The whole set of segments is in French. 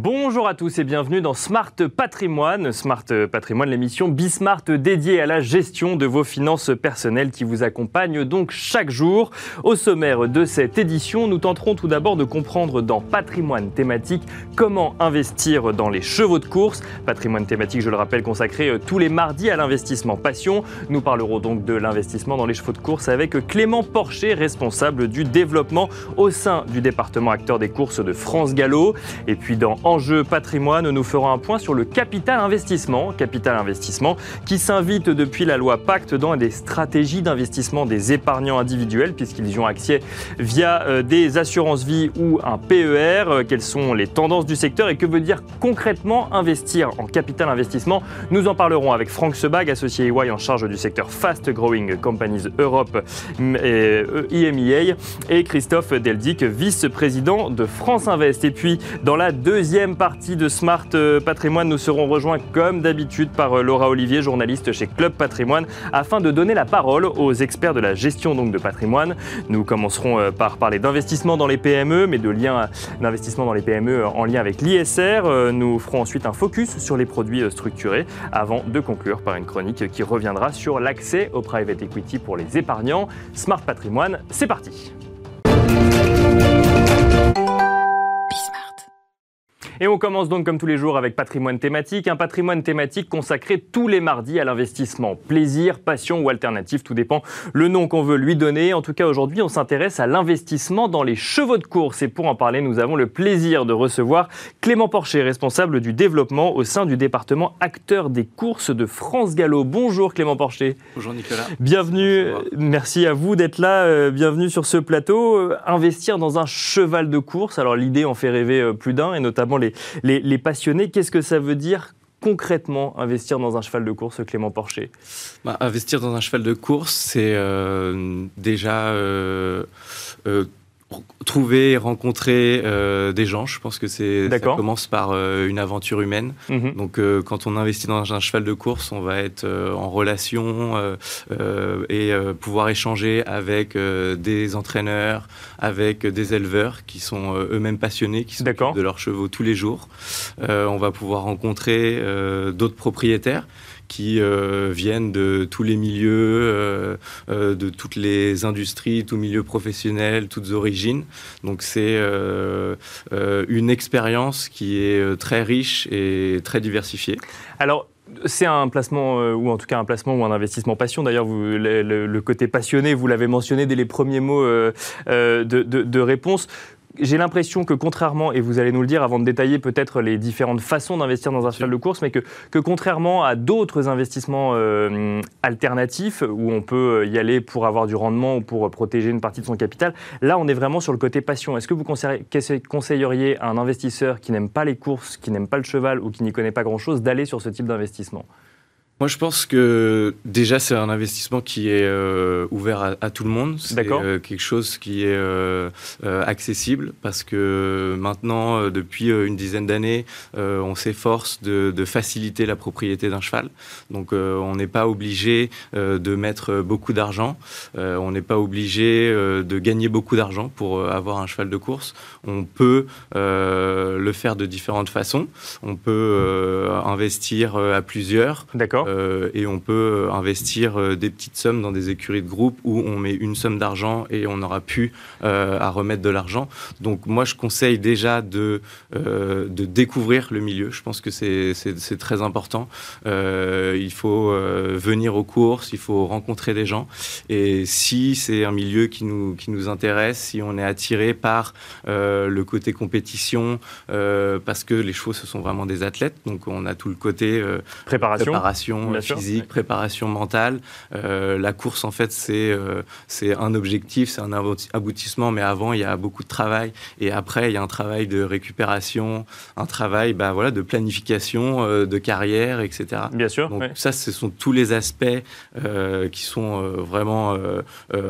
Bonjour à tous et bienvenue dans Smart Patrimoine. Smart Patrimoine, l'émission Bismart dédiée à la gestion de vos finances personnelles qui vous accompagne donc chaque jour. Au sommaire de cette édition, nous tenterons tout d'abord de comprendre dans Patrimoine thématique comment investir dans les chevaux de course. Patrimoine thématique, je le rappelle, consacré euh, tous les mardis à l'investissement passion. Nous parlerons donc de l'investissement dans les chevaux de course avec Clément Porcher, responsable du développement au sein du département acteur des courses de France Gallo. Et puis dans Enjeu patrimoine, nous ferons un point sur le capital investissement. Capital investissement qui s'invite depuis la loi Pacte dans des stratégies d'investissement des épargnants individuels, puisqu'ils y ont accès via euh, des assurances vie ou un PER. Euh, quelles sont les tendances du secteur et que veut dire concrètement investir en capital investissement? Nous en parlerons avec Franck Sebag, associé EY en charge du secteur Fast Growing Companies Europe et IMEA, et Christophe Deldic, vice-président de France Invest. Et puis, dans la deuxième deuxième partie de Smart euh, Patrimoine, nous serons rejoints comme d'habitude par euh, Laura Olivier, journaliste chez Club Patrimoine, afin de donner la parole aux experts de la gestion donc de patrimoine. Nous commencerons euh, par parler d'investissement dans les PME, mais de liens d'investissement dans les PME en lien avec l'ISR. Nous ferons ensuite un focus sur les produits structurés avant de conclure par une chronique qui reviendra sur l'accès au private equity pour les épargnants. Smart Patrimoine, c'est parti. Et on commence donc comme tous les jours avec patrimoine thématique, un patrimoine thématique consacré tous les mardis à l'investissement. Plaisir, passion ou alternative, tout dépend le nom qu'on veut lui donner. En tout cas, aujourd'hui, on s'intéresse à l'investissement dans les chevaux de course. Et pour en parler, nous avons le plaisir de recevoir Clément Porcher, responsable du développement au sein du département acteur des courses de France Gallo. Bonjour Clément Porcher. Bonjour Nicolas. Bienvenue, merci à vous d'être là, euh, bienvenue sur ce plateau. Euh, investir dans un cheval de course, alors l'idée en fait rêver euh, plus d'un et notamment les les, passionnés. Qu'est-ce que ça veut dire concrètement investir dans un cheval de course, Clément Porcher? Bah, Investir dans un cheval de course, c'est euh, déjà euh, euh, trouver et rencontrer euh, des gens. Je pense que c'est ça commence par euh, une aventure humaine. Mhm. Donc euh, quand on investit dans un cheval de course, on va être en relation et pouvoir échanger avec des entraîneurs, avec des éleveurs qui sont eux-mêmes passionnés, qui s'occupent de leurs chevaux tous les jours. on va pouvoir rencontrer d'autres propriétaires qui euh, viennent de tous les milieux, euh, euh, de toutes les industries, tous milieux professionnels, toutes origines. Donc c'est une expérience qui est très riche et très diversifiée. Alors, c'est un placement, ou en tout cas un placement ou un investissement passion. D'ailleurs, le, côté passionné, vous l'avez mentionné dès les premiers mots de, de, réponse j'ai l'impression que contrairement, et vous allez nous le dire avant de détailler peut-être les différentes façons d'investir dans un cheval de course, mais que, que contrairement à d'autres investissements euh, alternatifs où on peut y aller pour avoir du rendement ou pour protéger une partie de son capital, là on est vraiment sur le côté passion. Est-ce que vous conseilleriez à un investisseur qui n'aime pas les courses, qui n'aime pas le cheval ou qui n'y connaît pas grand-chose d'aller sur ce type d'investissement? Moi, je pense que déjà, c'est un investissement qui est euh, ouvert à, tout le monde. C'est euh, quelque chose qui est euh, accessible parce que maintenant, depuis une dizaine d'années, on s'efforce de, de, faciliter la propriété d'un cheval. Donc, on n'est pas obligé de mettre beaucoup d'argent. on n'est pas obligé de gagner beaucoup d'argent pour avoir un cheval de course. On peut le faire de différentes façons. On peut investir à plusieurs. D'accord. Euh, et on peut euh, investir euh, des petites sommes dans des écuries de groupe où on met une somme d'argent et on aura pu à remettre de l'argent. Donc moi, je conseille déjà de, de découvrir le milieu. Je pense que c'est très important. il faut venir aux courses, il faut rencontrer des gens. Et si c'est un milieu qui nous, qui nous intéresse, si on est attiré par le côté compétition, parce que les chevaux, ce sont vraiment des athlètes, donc on a tout le côté préparation, préparation physique, préparation mentale. Euh, la course, en fait, c'est euh, c'est un objectif, c'est un aboutissement, mais avant, il y a beaucoup de travail. Et après, il y a un travail de récupération, un travail bah, voilà, de planification, euh, de carrière, etc. Bien sûr. Donc, ça, ce sont tous les aspects qui sont vraiment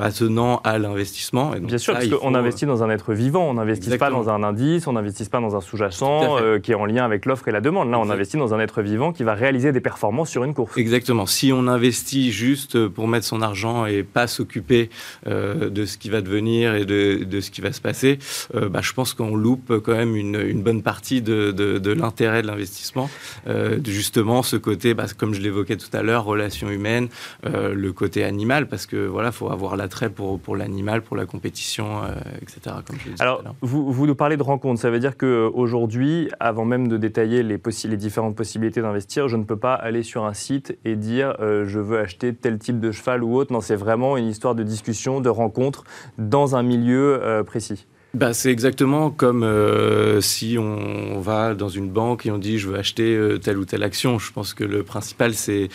attenants à l'investissement. Bien sûr, parce qu'on investit dans un être vivant, on n'investit pas dans un indice, on n'investit pas dans un sous-jacent qui est en lien avec l'offre et la demande. Là, on investit dans un être vivant qui va réaliser des performances sur une course. Exactement. Si on investit juste pour mettre son argent et pas s'occuper de ce qui va devenir et de, de ce qui va se passer, bah, je pense qu'on loupe quand même une, une bonne partie de, l'intérêt de l'investissement. justement, ce côté, bah, comme je l'évoquais tout à l'heure, relation humaine, le côté animal, parce que voilà, faut avoir l'attrait pour, pour l'animal, pour la compétition, etc. Comme Alors, vous, vous nous parlez de rencontres. Ça veut dire qu'aujourd'hui, avant même de détailler les, les différentes possibilités d'investir, je ne peux pas aller sur un site et dire euh, je veux acheter tel type de cheval ou autre. Non, c'est vraiment une histoire de discussion, de rencontre dans un milieu euh, précis bah, C'est exactement comme euh, si on va dans une banque et on dit je veux acheter euh, telle ou telle action. Je pense que le principal, c'est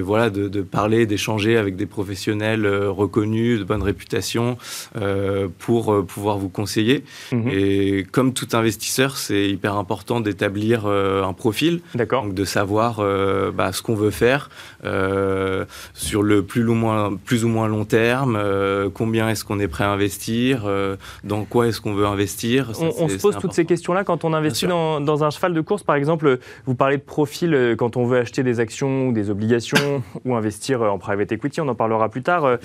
voilà, de, de parler, d'échanger avec des professionnels euh, reconnus, de bonne réputation, pour pouvoir vous conseiller. Mhm. Et comme tout investisseur, c'est hyper important d'établir un profil, donc de savoir bah, ce qu'on veut faire sur le plus ou moins, plus ou moins long terme, combien est-ce qu'on est prêt à investir, dans quoi est-ce qu'on veut investir? On, se pose toutes ces questions-là quand on investit dans, un cheval de course, par exemple. Vous parlez de profil euh, quand on veut acheter des actions ou des obligations ou investir euh, en private equity, on en parlera plus tard. Euh,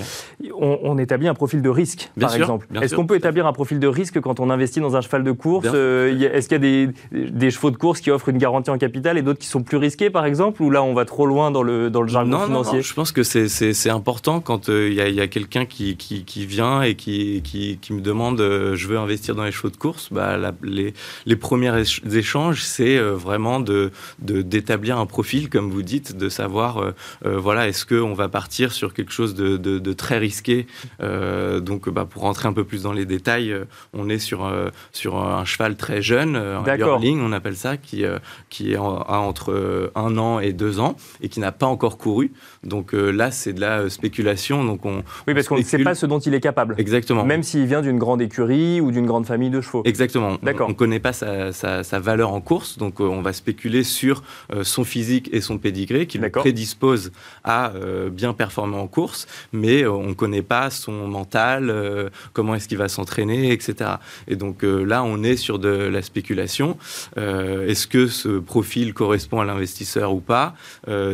on, établit un profil de risque, par exemple. Est-ce qu'on peut établir un profil de risque quand on investit dans un cheval de course Est-ce qu'il y a des, chevaux de course qui offrent une garantie en capital et d'autres qui sont plus risqués, par exemple Ou là, on va trop loin dans le, dans le jargon financier non, je pense que c'est important quand il y a, quelqu'un qui, qui, vient et qui, qui, me demande je veux investir dans les chevaux de course, bah, les, les, premiers échanges, c'est euh, vraiment de d'établir un profil, comme vous dites, de savoir, euh, euh, voilà, est-ce qu'on va partir sur quelque chose de, de, très risqué. donc, bah, pour rentrer un peu plus dans les détails, on est sur, sur un cheval très jeune, un yearling, on appelle ça, qui, qui a entre un an et deux ans et qui n'a pas encore couru. Donc là, c'est de la spéculation. Donc on, oui, parce qu'on ne sait pas ce dont il est capable. Exactement. Même s'il vient d'une grande écurie ou d'une grande famille de chevaux. Exactement. D'accord. On ne connaît pas sa, valeur en course, donc euh, on va spéculer sur euh, son physique et son pédigré qui le prédispose à euh, bien performer en course, mais on ne connaît pas son mental, comment est-ce qu'il va s'entraîner, etc. Et donc là, on est sur de la spéculation. est-ce que ce profil correspond à l'investisseur ou pas?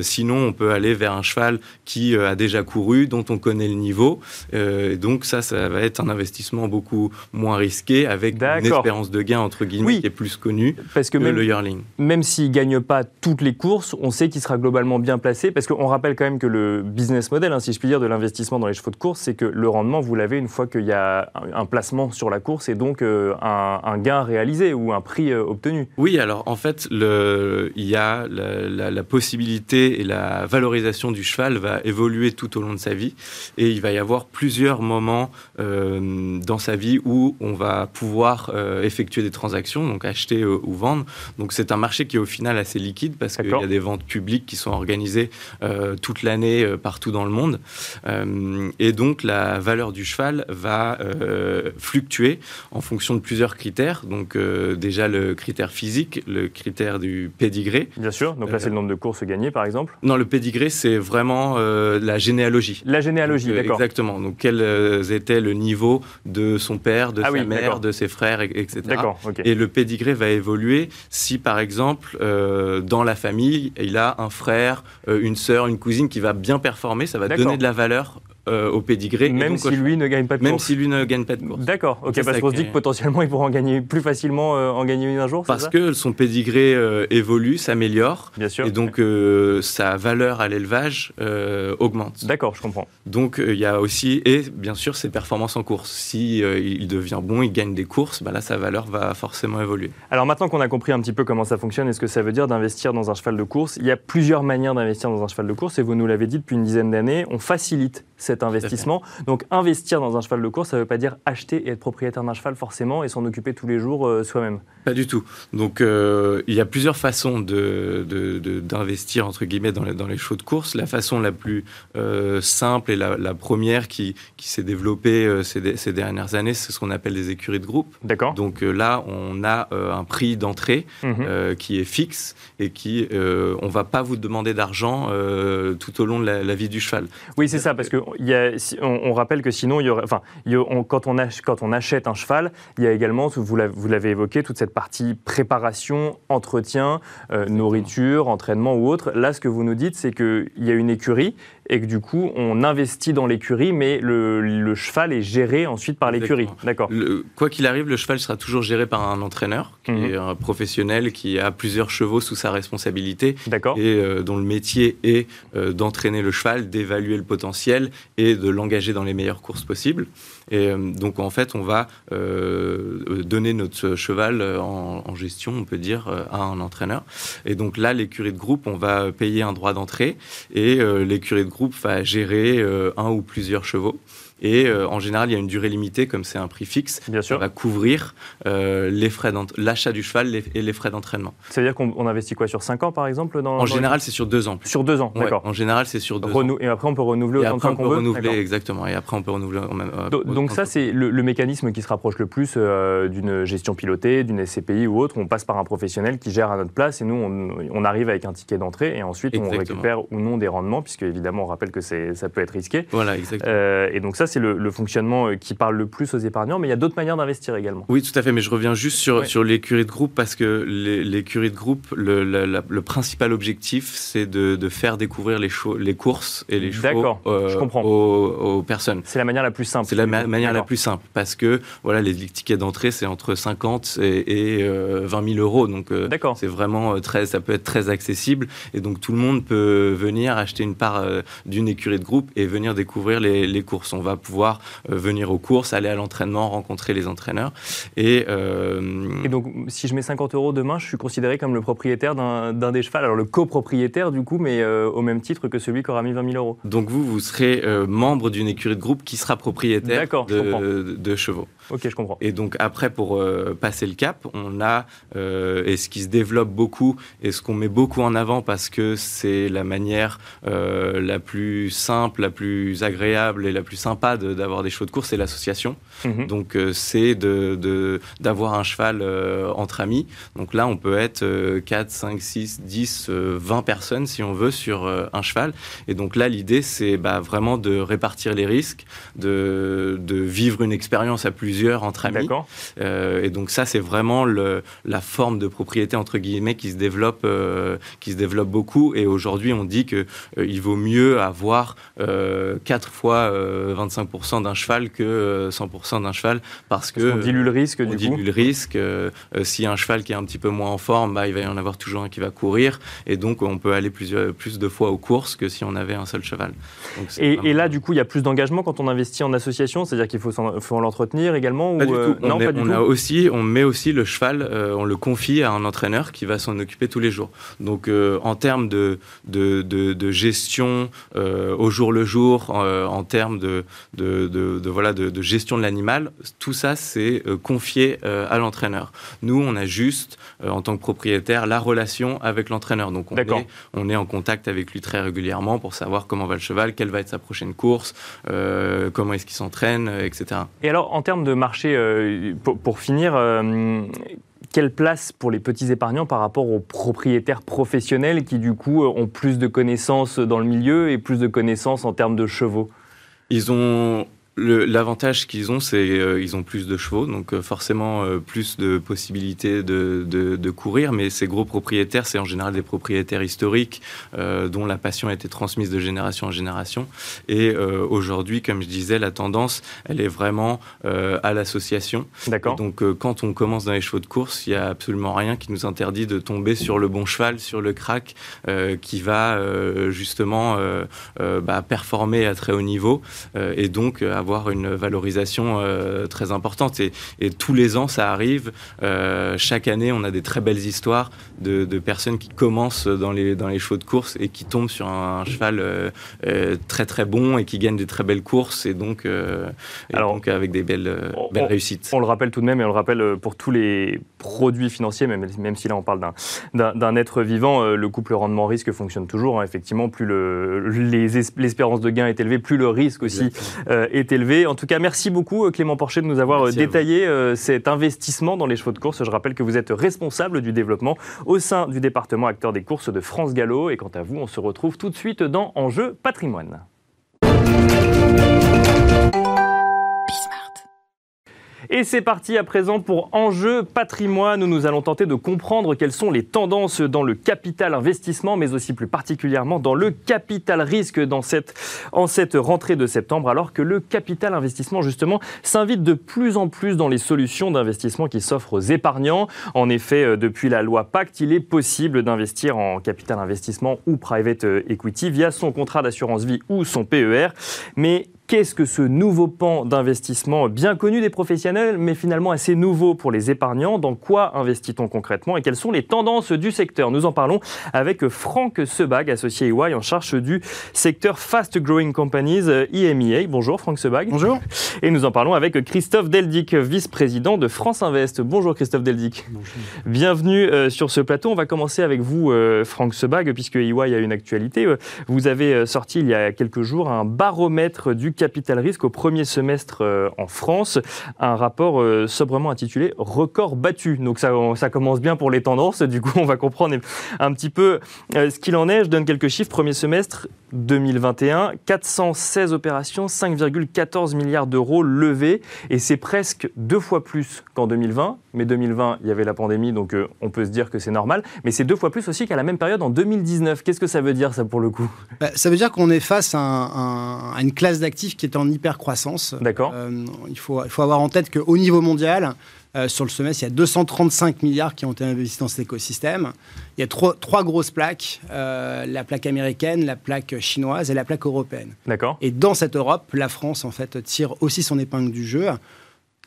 Sinon, on peut aller vers un cheval qui a déjà couru, dont on connaît le niveau. et donc ça, ça va être un investissement beaucoup moins risqué, avec une espérance de gain, entre guillemets, qui est plus connue parce que, même, le yearling. Même s'il ne gagne pas toutes les courses, on sait qu'il sera globalement bien placé, parce qu'on rappelle quand même que le business model, hein, si je puis dire, de l'investissement dans les chevaux de course, c'est que le rendement, vous l'avez une fois qu'il y a un placement sur la course et donc euh, un, gain réalisé ou un prix euh, obtenu. Oui, alors en fait, le, il y a la, possibilité et la valorisation du cheval va évoluer tout au long de sa vie et il va y avoir plusieurs moments euh, dans sa vie où on on va pouvoir euh, effectuer des transactions, donc acheter euh, ou vendre. Donc c'est un marché qui est au final assez liquide parce qu'il y a des ventes publiques qui sont organisées euh, toute l'année partout dans le monde. et donc la valeur du cheval va fluctuer en fonction de plusieurs critères. Donc déjà le critère physique, le critère du pédigré. Bien sûr, donc là c'est le nombre de courses gagnées par exemple. Non, le pédigré c'est vraiment la généalogie. La généalogie, d'accord. Exactement. Donc quel était le niveau de son père, de ah sa mère, de ses frères, etc. Et le pédigré va évoluer si, par exemple, euh, dans la famille, il a un frère, euh, une sœur, une cousine qui va bien performer, ça va donner de la valeur euh, au pédigré. Même si lui ne gagne pas de course. Même si lui ne gagne pas de course. D'accord, ok, parce qu'on se dit que potentiellement il pourra en gagner plus facilement euh, en gagner une un jour. Parce que son pédigré euh, évolue, s'améliore. Bien sûr. Et donc sa valeur à l'élevage augmente. D'accord, je comprends. Donc il y a aussi, et bien sûr, ses performances en course. Si il devient bon, il gagne des courses, bah là sa valeur va forcément évoluer. Alors maintenant qu'on a compris un petit peu comment ça fonctionne et ce que ça veut dire d'investir dans un cheval de course, il y a plusieurs manières d'investir dans un cheval de course et vous nous l'avez dit depuis une dizaine d'années, on facilite cet investissement. Donc investir dans un cheval de course, ça ne veut pas dire acheter et être propriétaire d'un cheval forcément et s'en occuper tous les jours euh, soi-même. Pas du tout. Donc euh, il y a plusieurs façons d'investir de, entre guillemets dans les, dans les chevaux de course. La façon la plus euh, simple et la, première qui, qui s'est développée ces, ces, dernières années, c'est ce qu'on appelle des écuries de groupe. D'accord. Donc là, on a un prix d'entrée mhm. qui est fixe et qui on va pas vous demander d'argent tout au long de la, la, vie du cheval. Oui, c'est ça, parce que on, rappelle que sinon, il y aurait, enfin, quand, on quand, on achète un cheval, il y a également, vous l'avez évoqué, toute cette partie préparation, entretien, euh, nourriture, entraînement ou autre. Là, ce que vous nous dites, c'est qu'il y a une écurie et que du coup, on investit dans l'écurie, mais le, cheval est géré ensuite par l'écurie. D'accord. Quoi qu'il arrive, le cheval sera toujours géré par un entraîneur, qui mhm. est un professionnel qui a plusieurs chevaux sous sa responsabilité. D'accord. Et euh, dont le métier est euh, d'entraîner le cheval, d'évaluer le potentiel et de l'engager dans les meilleures courses possibles. Et euh, donc, en fait, on va donner notre cheval en, en, gestion, on peut dire, à un entraîneur. Et donc là, l'écurie de groupe, on va payer un droit d'entrée et l'écurie de groupe va gérer euh, un ou plusieurs chevaux. Et euh, en général, il y a une durée limitée, comme c'est un prix fixe, Bien sûr. va couvrir euh, les frais l'achat du cheval et les frais d'entraînement. C'est-à-dire qu'on investit quoi sur 5 ans, par exemple dans, En général, c'est sur 2 ans. Sur 2 ans, d'accord. En général, c'est sur 2 ans. Et après, on peut renouveler autant de temps qu'on veut renouveler, exactement. Et après, on peut renouveler... Euh, donc, ça, c'est le, mécanisme qui se rapproche le plus d'une gestion pilotée, d'une SCPI ou autre. On passe par un professionnel qui gère à notre place et nous, on, arrive avec un ticket d'entrée et ensuite, on récupère ou non des rendements, puisque évidemment, on rappelle que ça peut être risqué. Voilà, exactement. et donc ça, c'est le fonctionnement euh, qui parle le plus aux épargnants, mais il y a d'autres manières d'investir également. Oui, tout à fait, mais je reviens juste sur, sur l'écurie de groupe parce que l'écurie de groupe, le, le, principal objectif, c'est de, de, faire découvrir les, les courses et les chevaux euh, aux, personnes. C'est la manière la plus simple. C'est la manière la plus simple parce que voilà, les tickets d'entrée, c'est entre 50 et, 20 000 euh, euros. Donc, c'est vraiment très, ça peut être très accessible et donc tout le monde peut venir acheter une part d'une écurie de groupe et venir découvrir les, les courses. On va pouvoir venir aux courses, aller à l'entraînement, rencontrer les entraîneurs. Et, euh, et, donc, si je mets 50 euros demain, je suis considéré comme le propriétaire d'un des chevaux, alors le copropriétaire du coup, mais euh, au même titre que celui qui aura mis 20 000 euros. Donc vous, vous serez euh, membre d'une écurie de groupe qui sera propriétaire de, de, chevaux. Ok, je comprends. Et donc après, pour passer le cap, on a, et ce qui se développe beaucoup, et ce qu'on met beaucoup en avant parce que c'est la manière la plus simple, la plus agréable et la plus sympa d'avoir des chevaux de course, c'est l'association. Mhm. Donc euh, c'est de, d'avoir un cheval euh, entre amis. Donc là, on peut être 4, 5, 6, 10, 20 personnes si on veut sur euh, un cheval. Et donc là, l'idée, c'est bah, vraiment de répartir les risques, de, de vivre une expérience à plusieurs entre amis. et donc ça, c'est vraiment le, la forme de propriété entre guillemets qui se développe, qui se développe beaucoup. Et aujourd'hui, on dit que il vaut mieux avoir 4 fois 25% d'un cheval que 100% d'un cheval parce que on dilue le risque. On dilue le risque. Euh, euh, si un cheval qui est un petit peu moins en forme, bah, il va y en avoir toujours un qui va courir et donc on peut aller plusieurs, plus de fois aux courses que si on avait un seul cheval. et, là, du coup, il y a plus d'engagement quand on investit en association, c'est-à-dire qu'il faut, faut l'entretenir également pas ou, du tout. Euh, non, pas du on A aussi, on met aussi le cheval, on le confie à un entraîneur qui va s'en occuper tous les jours. Donc en termes de, de, de, gestion au jour le jour, en termes de, de, voilà, de, gestion de l'animal, tout ça, c'est euh, confié euh, à l'entraîneur. Nous, on a juste, euh, en tant que propriétaire, la relation avec l'entraîneur. Donc, on est, on est en contact avec lui très régulièrement pour savoir comment va le cheval, quelle va être sa prochaine course, comment est-ce qu'il s'entraîne, etc. Et alors, en termes de marché, pour, finir, quelle place pour les petits épargnants par rapport aux propriétaires professionnels qui, du coup, ont plus de connaissances dans le milieu et plus de connaissances en termes de chevaux? Ils ont L'avantage qu'ils ont, c'est qu'ils euh, ont plus de chevaux, donc euh, forcément euh, plus de possibilités de, de, courir. Mais ces gros propriétaires, c'est en général des propriétaires historiques dont la passion a été transmise de génération en génération. Et aujourd'hui, comme je disais, la tendance, elle est vraiment à l'association. D'accord. Donc quand on commence dans les chevaux de course, il n'y a absolument rien qui nous interdit de tomber sur le bon cheval, sur le crack, qui va justement bah, performer à très haut niveau et donc avoir une valorisation euh, très importante. Et, tous les ans, ça arrive. Euh, chaque année, on a des très belles histoires de, personnes qui commencent dans les, dans les chevaux de course et qui tombent sur un, cheval euh, très très bon et qui gagnent des très belles courses et donc, Alors, donc avec des belles, belles réussites. On le rappelle tout de même et on le rappelle pour tous les produits financiers, même, même si là on parle d'un être vivant, le couple rendement-risque fonctionne toujours. Hein. Effectivement, plus l'espérance de gain est élevée, plus le risque aussi est élevé en tout cas, merci beaucoup euh, Clément Porcher de nous avoir euh, détaillé euh, cet investissement dans les chevaux de course. Je rappelle que vous êtes responsable du développement au sein du département acteur des courses de France Gallo. Et quant à vous, on se retrouve tout de suite dans Enjeu patrimoine. Et c'est parti à présent pour Enjeu patrimoine où nous allons tenter de comprendre quelles sont les tendances dans le capital investissement, mais aussi plus particulièrement dans le capital risque dans cette, en cette rentrée de septembre, alors que le capital investissement, justement, s'invite de plus en plus dans les solutions d'investissement qui s'offrent aux épargnants. En effet, euh, depuis la loi Pacte, il est possible d'investir en capital investissement ou private euh, equity via son contrat d'assurance vie ou son PER. Mais Qu'est-ce que ce nouveau pan d'investissement bien connu des professionnels, mais finalement assez nouveau pour les épargnants? Dans quoi investit-on concrètement et quelles sont les tendances du secteur? Nous en parlons avec Franck Sebag, associé EY en charge du secteur Fast Growing Companies IMEA. Bonjour Franck Sebag. Bonjour. Et nous en parlons avec Christophe Deldic, vice-président de France Invest. Bonjour Christophe Deldic. Bonjour. Bienvenue euh, sur ce plateau. On va commencer avec vous, euh, Franck Sebag, puisque EY a une actualité. Euh, vous avez sorti il y a quelques jours un baromètre du capital risque au premier semestre euh, en France. Un rapport euh, sobrement intitulé Record battu. Donc ça, commence bien pour les tendances. Du coup, on va comprendre un petit peu euh, ce qu'il en est. Je donne quelques chiffres. Premier semestre 2021, 416 opérations, 5,14 milliards d'euros levés. Et c'est presque deux fois plus qu'en 2020. Mais 2020, il y avait la pandémie, donc on peut se dire que c'est normal. Mais c'est deux fois plus aussi qu'à la même période en 2019. Qu'est-ce que ça veut dire, ça, pour le coup? Bah, Ça veut dire qu'on est face à une classe d'actifs qui est en hyper croissance. D'accord. Euh, il, faut, il faut avoir en tête qu'au niveau mondial, euh, sur le semestre, il y a 235 milliards qui ont été investis dans cet écosystème. Il y a trois, trois grosses plaques, euh, la plaque américaine, la plaque chinoise et la plaque européenne. D'accord. Et dans cette Europe, la France, en fait, tire aussi son épingle du jeu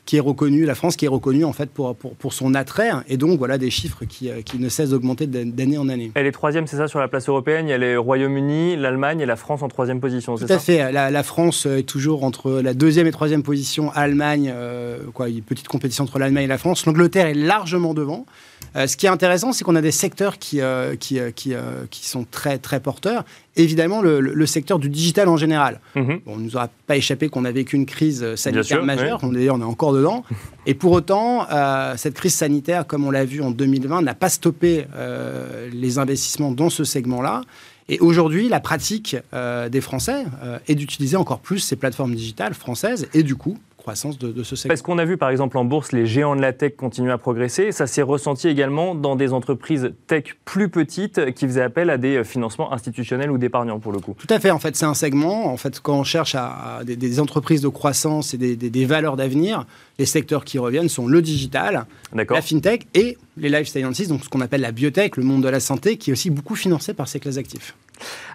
qui est reconnue, la France qui est reconnue en fait pour, pour, pour son attrait, et donc voilà des chiffres qui, euh, qui ne cessent d'augmenter d'année en année. Elle est troisième, c'est ça, sur la place européenne? Il y a le Royaume-Uni, l'Allemagne et la France en troisième position, c'est ça Tout à fait. La, France est toujours entre la deuxième et troisième position. Allemagne, euh, quoi, une petite compétition entre l'Allemagne et la France. L'Angleterre est largement devant. Euh, ce qui est intéressant, c'est qu'on a des secteurs qui, euh, qui, euh, qui, qui, sont très, très porteurs. Évidemment, le, secteur du digital en général. Mhm. on ne nous aura pas échappé qu'on a vécu une crise sanitaire majeure. D'ailleurs, on est encore dedans. Et pour autant, cette crise sanitaire, comme on l'a vu en 2020, n'a pas stoppé les investissements dans ce segment-là. Et aujourd'hui, la pratique des Français est d'utiliser encore plus ces plateformes digitales françaises et du coup croissance de, ce secteur. Parce qu'on a vu par exemple en bourse, les géants de la tech continuent à progresser. Ça s'est ressenti également dans des entreprises tech plus petites qui faisaient appel à des financements institutionnels ou d'épargnants pour le coup. Tout à fait. En fait, c'est un segment. En fait, quand on cherche à, des, entreprises de croissance et des, valeurs d'avenir, les secteurs qui reviennent sont le digital, la fintech et les life sciences, donc ce qu'on appelle la biotech, le monde de la santé, qui est aussi beaucoup financé par ces classes actifs.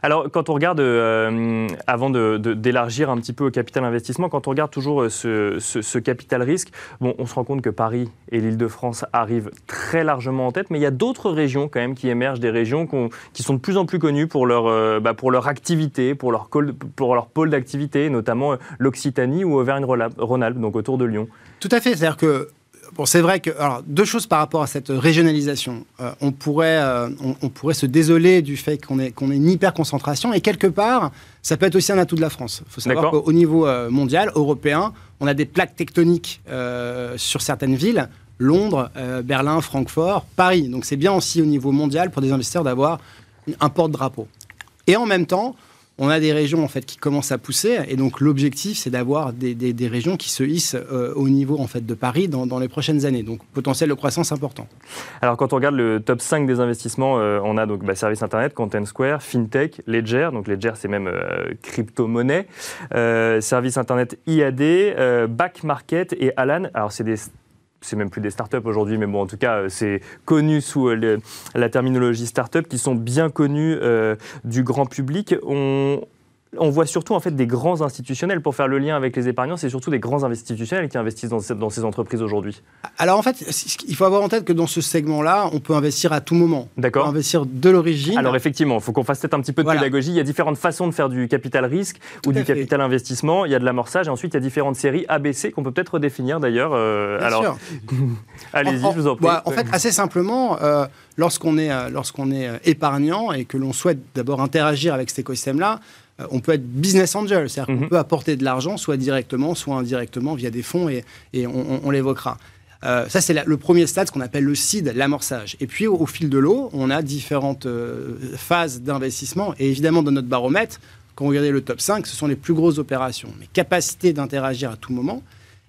Alors, quand on regarde, euh, avant d'élargir un petit peu au capital investissement, quand on regarde toujours euh, ce, capital risque, bon, on se rend compte que Paris et l'Île-de-France arrivent très largement en tête, mais il y a d'autres régions quand même qui émergent, des régions qui sont de plus en plus connues pour leur, euh, bah, pour leur activité, pour leur, pour leur pôle d'activité, notamment l'Occitanie ou Auvergne-Rhône-Alpes, donc autour de Lyon. Tout à fait, c'est-à-dire que Bon, c'est vrai que alors deux choses par rapport à cette régionalisation. Euh, on pourrait euh, on, pourrait se désoler du fait qu'on est qu'on ait une hyper concentration et quelque part ça peut être aussi un atout de la France. Il faut savoir qu'au niveau euh, mondial, européen, on a des plaques tectoniques sur certaines villes. Londres, Berlin, Francfort, Paris. Donc c'est bien aussi au niveau mondial pour des investisseurs d'avoir un porte-drapeau. Et en même temps, on a des régions en fait qui commencent à pousser et donc l'objectif c'est d'avoir des, régions qui se hissent euh, au niveau en fait de Paris dans, les prochaines années. Donc potentiel de croissance important. Alors quand on regarde le top 5 des investissements, euh, on a donc bah, service internet, Content Square, FinTech, Ledger. Donc Ledger c'est même euh, crypto-monnaie, service internet IAD, Back Market et Alan. Alors c'est des c'est même plus des startups aujourd'hui, mais bon, en tout cas, euh, c'est connu sous euh, la terminologie startup, qui sont bien connus euh, du grand public. On voit surtout en fait des grands institutionnels pour faire le lien avec les épargnants. C'est surtout des grands institutionnels qui investissent dans, ces entreprises aujourd'hui. Alors en fait, il faut avoir en tête que dans ce segment-là, on peut investir à tout moment. D'accord. Investir de l'origine. Alors effectivement, il faut qu'on fasse peut-être un petit peu de pédagogie. Il y a différentes façons de faire du capital risque ou du capital investissement. Il y a de l'amorçage et ensuite il y a différentes séries ABC qu'on peut peut-être redéfinir d'ailleurs. Euh, alors, allez-y, je vous en prie. en fait, assez simplement. Euh, lorsqu'on est, euh, lorsqu'on est épargnant et que l'on souhaite d'abord interagir avec cet écosystème-là, euh, on peut être business angel, c'est-à-dire qu'on mhm. peut apporter de l'argent, soit directement, soit indirectement, via des fonds, et, on, l'évoquera. Euh, ça, c'est le premier stade, ce qu'on appelle le seed, l'amorçage. Et puis, au, fil de l'eau, on a différentes euh, phases d'investissement. Et évidemment, dans notre baromètre, quand vous regardez le top 5, ce sont les plus grosses opérations. Mais capacité d'interagir à tout moment.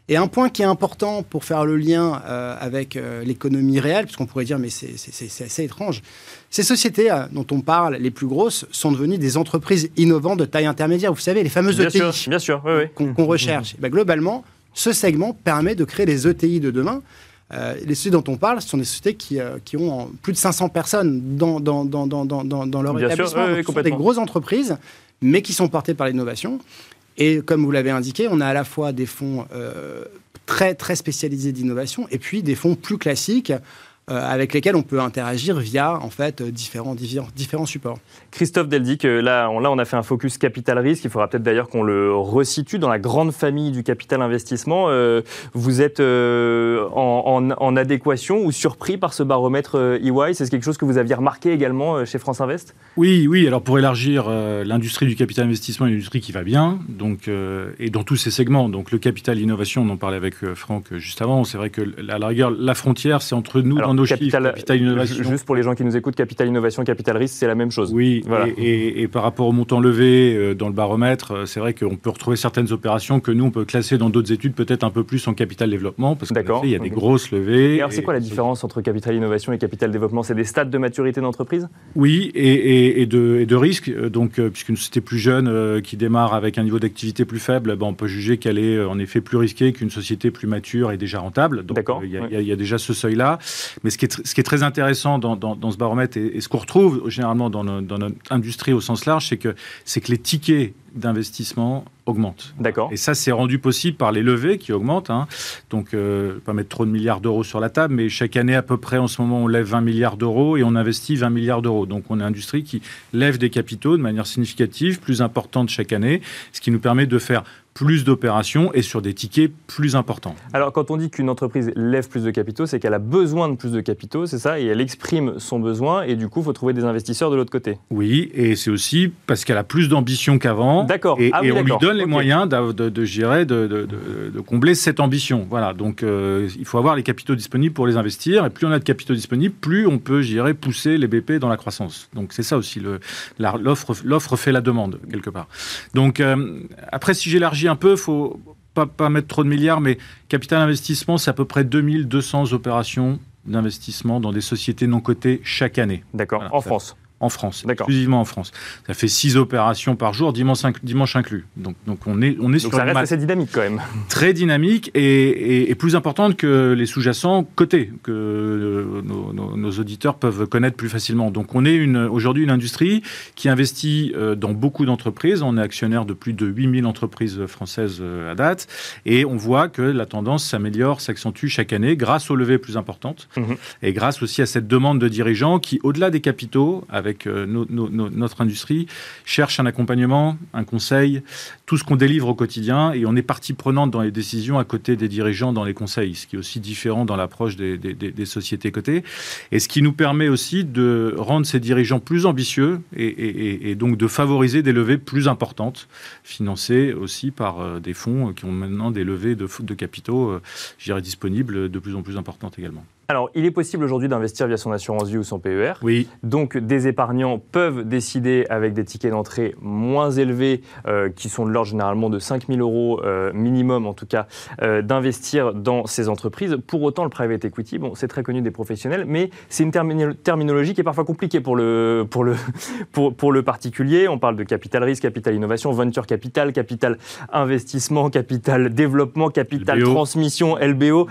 Et un point qui est important pour faire le lien euh, avec euh, l'économie réelle, puisqu'on pourrait dire, mais c'est assez étrange, ces sociétés euh, dont on parle, les plus grosses, sont devenues des entreprises innovantes de taille intermédiaire. Vous savez, les fameuses bien ETI sûr, bien sûr, oui, oui. qu'on recherche. Ben, globalement, ce segment permet de créer les ETI de demain. les sociétés dont on parle, ce sont des sociétés qui, qui ont plus de 500 personnes dans, dans, dans, dans, dans leur bien établissement. Sûr, ce sont des grosses entreprises, mais qui sont portées par l'innovation. Et comme vous l'avez indiqué, on a à la fois des fonds euh, très, très spécialisés d'innovation et puis des fonds plus classiques euh, avec lesquels on peut interagir via en fait différents, différents, supports. Christophe Deldic, euh, là on, là on a fait un focus capital risque. Il faudra peut-être d'ailleurs qu'on le resitue dans la grande famille du capital investissement. Euh, vous êtes en, adéquation ou surpris par ce baromètre EY C'est quelque chose que vous aviez remarqué également chez France Invest? Oui, oui. Alors pour élargir l'industrie du capital investissement, une industrie qui va bien, donc et dans tous ses segments. Donc le capital innovation, on en parlait avec Franck juste avant. C'est vrai que la rigueur, la frontière, c'est entre nous capital, Innovation. Juste pour les gens qui nous écoutent, Capital Innovation, Capital Risque, c'est la même chose. Oui, voilà. et, par rapport au montant levé euh, dans le baromètre, euh, c'est vrai qu'on peut retrouver certaines opérations que nous, on peut classer dans d'autres études peut-être un peu plus en capital développement, parce qu'il y a des grosses levées. Et alors, c'est quoi la différence entre Capital Innovation et Capital Développement? C'est des stades de maturité d'entreprise? Oui, et, de, de, risque. Donc, euh, puisqu'une société plus jeune qui démarre avec un niveau d'activité plus faible, ben, on peut juger qu'elle est en effet plus risquée qu'une société plus mature et déjà rentable. Donc, il y, y, a déjà ce seuil-là. Mais ce qui est, ce qui est très intéressant dans, ce baromètre et, ce qu'on retrouve généralement dans, notre industrie au sens large, c'est que les tickets d'investissement augmentent. D'accord. Et ça, c'est rendu possible par les levées qui augmentent. Hein. Donc, euh, pas mettre trop de milliards d'euros sur la table, mais chaque année, à peu près, en ce moment, on lève 20 milliards d'euros et on investit 20 milliards d'euros. Donc, on est une industrie qui lève des capitaux de manière significative, plus importante chaque année, ce qui nous permet de faire plus d'opérations et sur des tickets plus importants. Alors, quand on dit qu'une entreprise lève plus de capitaux, c'est qu'elle a besoin de plus de capitaux, c'est ça Et elle exprime son besoin, et du coup, il faut trouver des investisseurs de l'autre côté. Oui, et c'est aussi parce qu'elle a plus d'ambition qu'avant. D'accord. Et, ah on lui donne les moyens de, de, de, de, combler cette ambition. Voilà, donc euh, il faut avoir les capitaux disponibles pour les investir, et plus on a de capitaux disponibles, plus on peut, je pousser les BP dans la croissance. Donc c'est ça aussi, l'offre fait la demande, quelque part. Donc, euh, après, si j'élargis un peu, faut pas, pas mettre trop de milliards, mais capital investissement, c'est à peu près 2200 opérations d'investissement dans des sociétés non cotées chaque année. D'accord, en France en France, exclusivement en France. Ça fait six opérations par jour, dimanche, dimanche inclus. Donc, donc on est, on est donc sur ça reste assez dynamique quand même. Très dynamique et, et, plus importante que les sous-jacents cotés, que euh, nos, auditeurs peuvent connaître plus facilement. Donc on est aujourd'hui une industrie qui investit euh, dans beaucoup d'entreprises. On est actionnaire de plus de 8000 entreprises françaises euh, à date. Et on voit que la tendance s'améliore, s'accentue chaque année grâce aux levées plus importantes mhm. et grâce aussi à cette demande de dirigeants qui, au-delà des capitaux, avec avec euh, notre industrie, cherche un accompagnement, un conseil, tout ce qu'on délivre au quotidien, et on est partie prenante dans les décisions à côté des dirigeants dans les conseils, ce qui est aussi différent dans l'approche des, sociétés cotées, et ce qui nous permet aussi de rendre ces dirigeants plus ambitieux et, donc de favoriser des levées plus importantes, financées aussi par euh, des fonds qui ont maintenant des levées de, de capitaux, euh, je disponibles de plus en plus importantes également. Alors, il est possible aujourd'hui d'investir via son assurance vie ou son PER. Oui. Donc, des épargnants peuvent décider, avec des tickets d'entrée moins élevés, euh, qui sont de l'ordre généralement de 5 000 euros euh, minimum, en tout cas, euh, d'investir dans ces entreprises. Pour autant, le private equity, bon, c'est très connu des professionnels, mais c'est une terminologie qui est parfois compliquée pour le, pour, le, pour, pour le particulier. On parle de capital risque, capital innovation, venture capital, capital investissement, capital développement, capital transmission, LBO.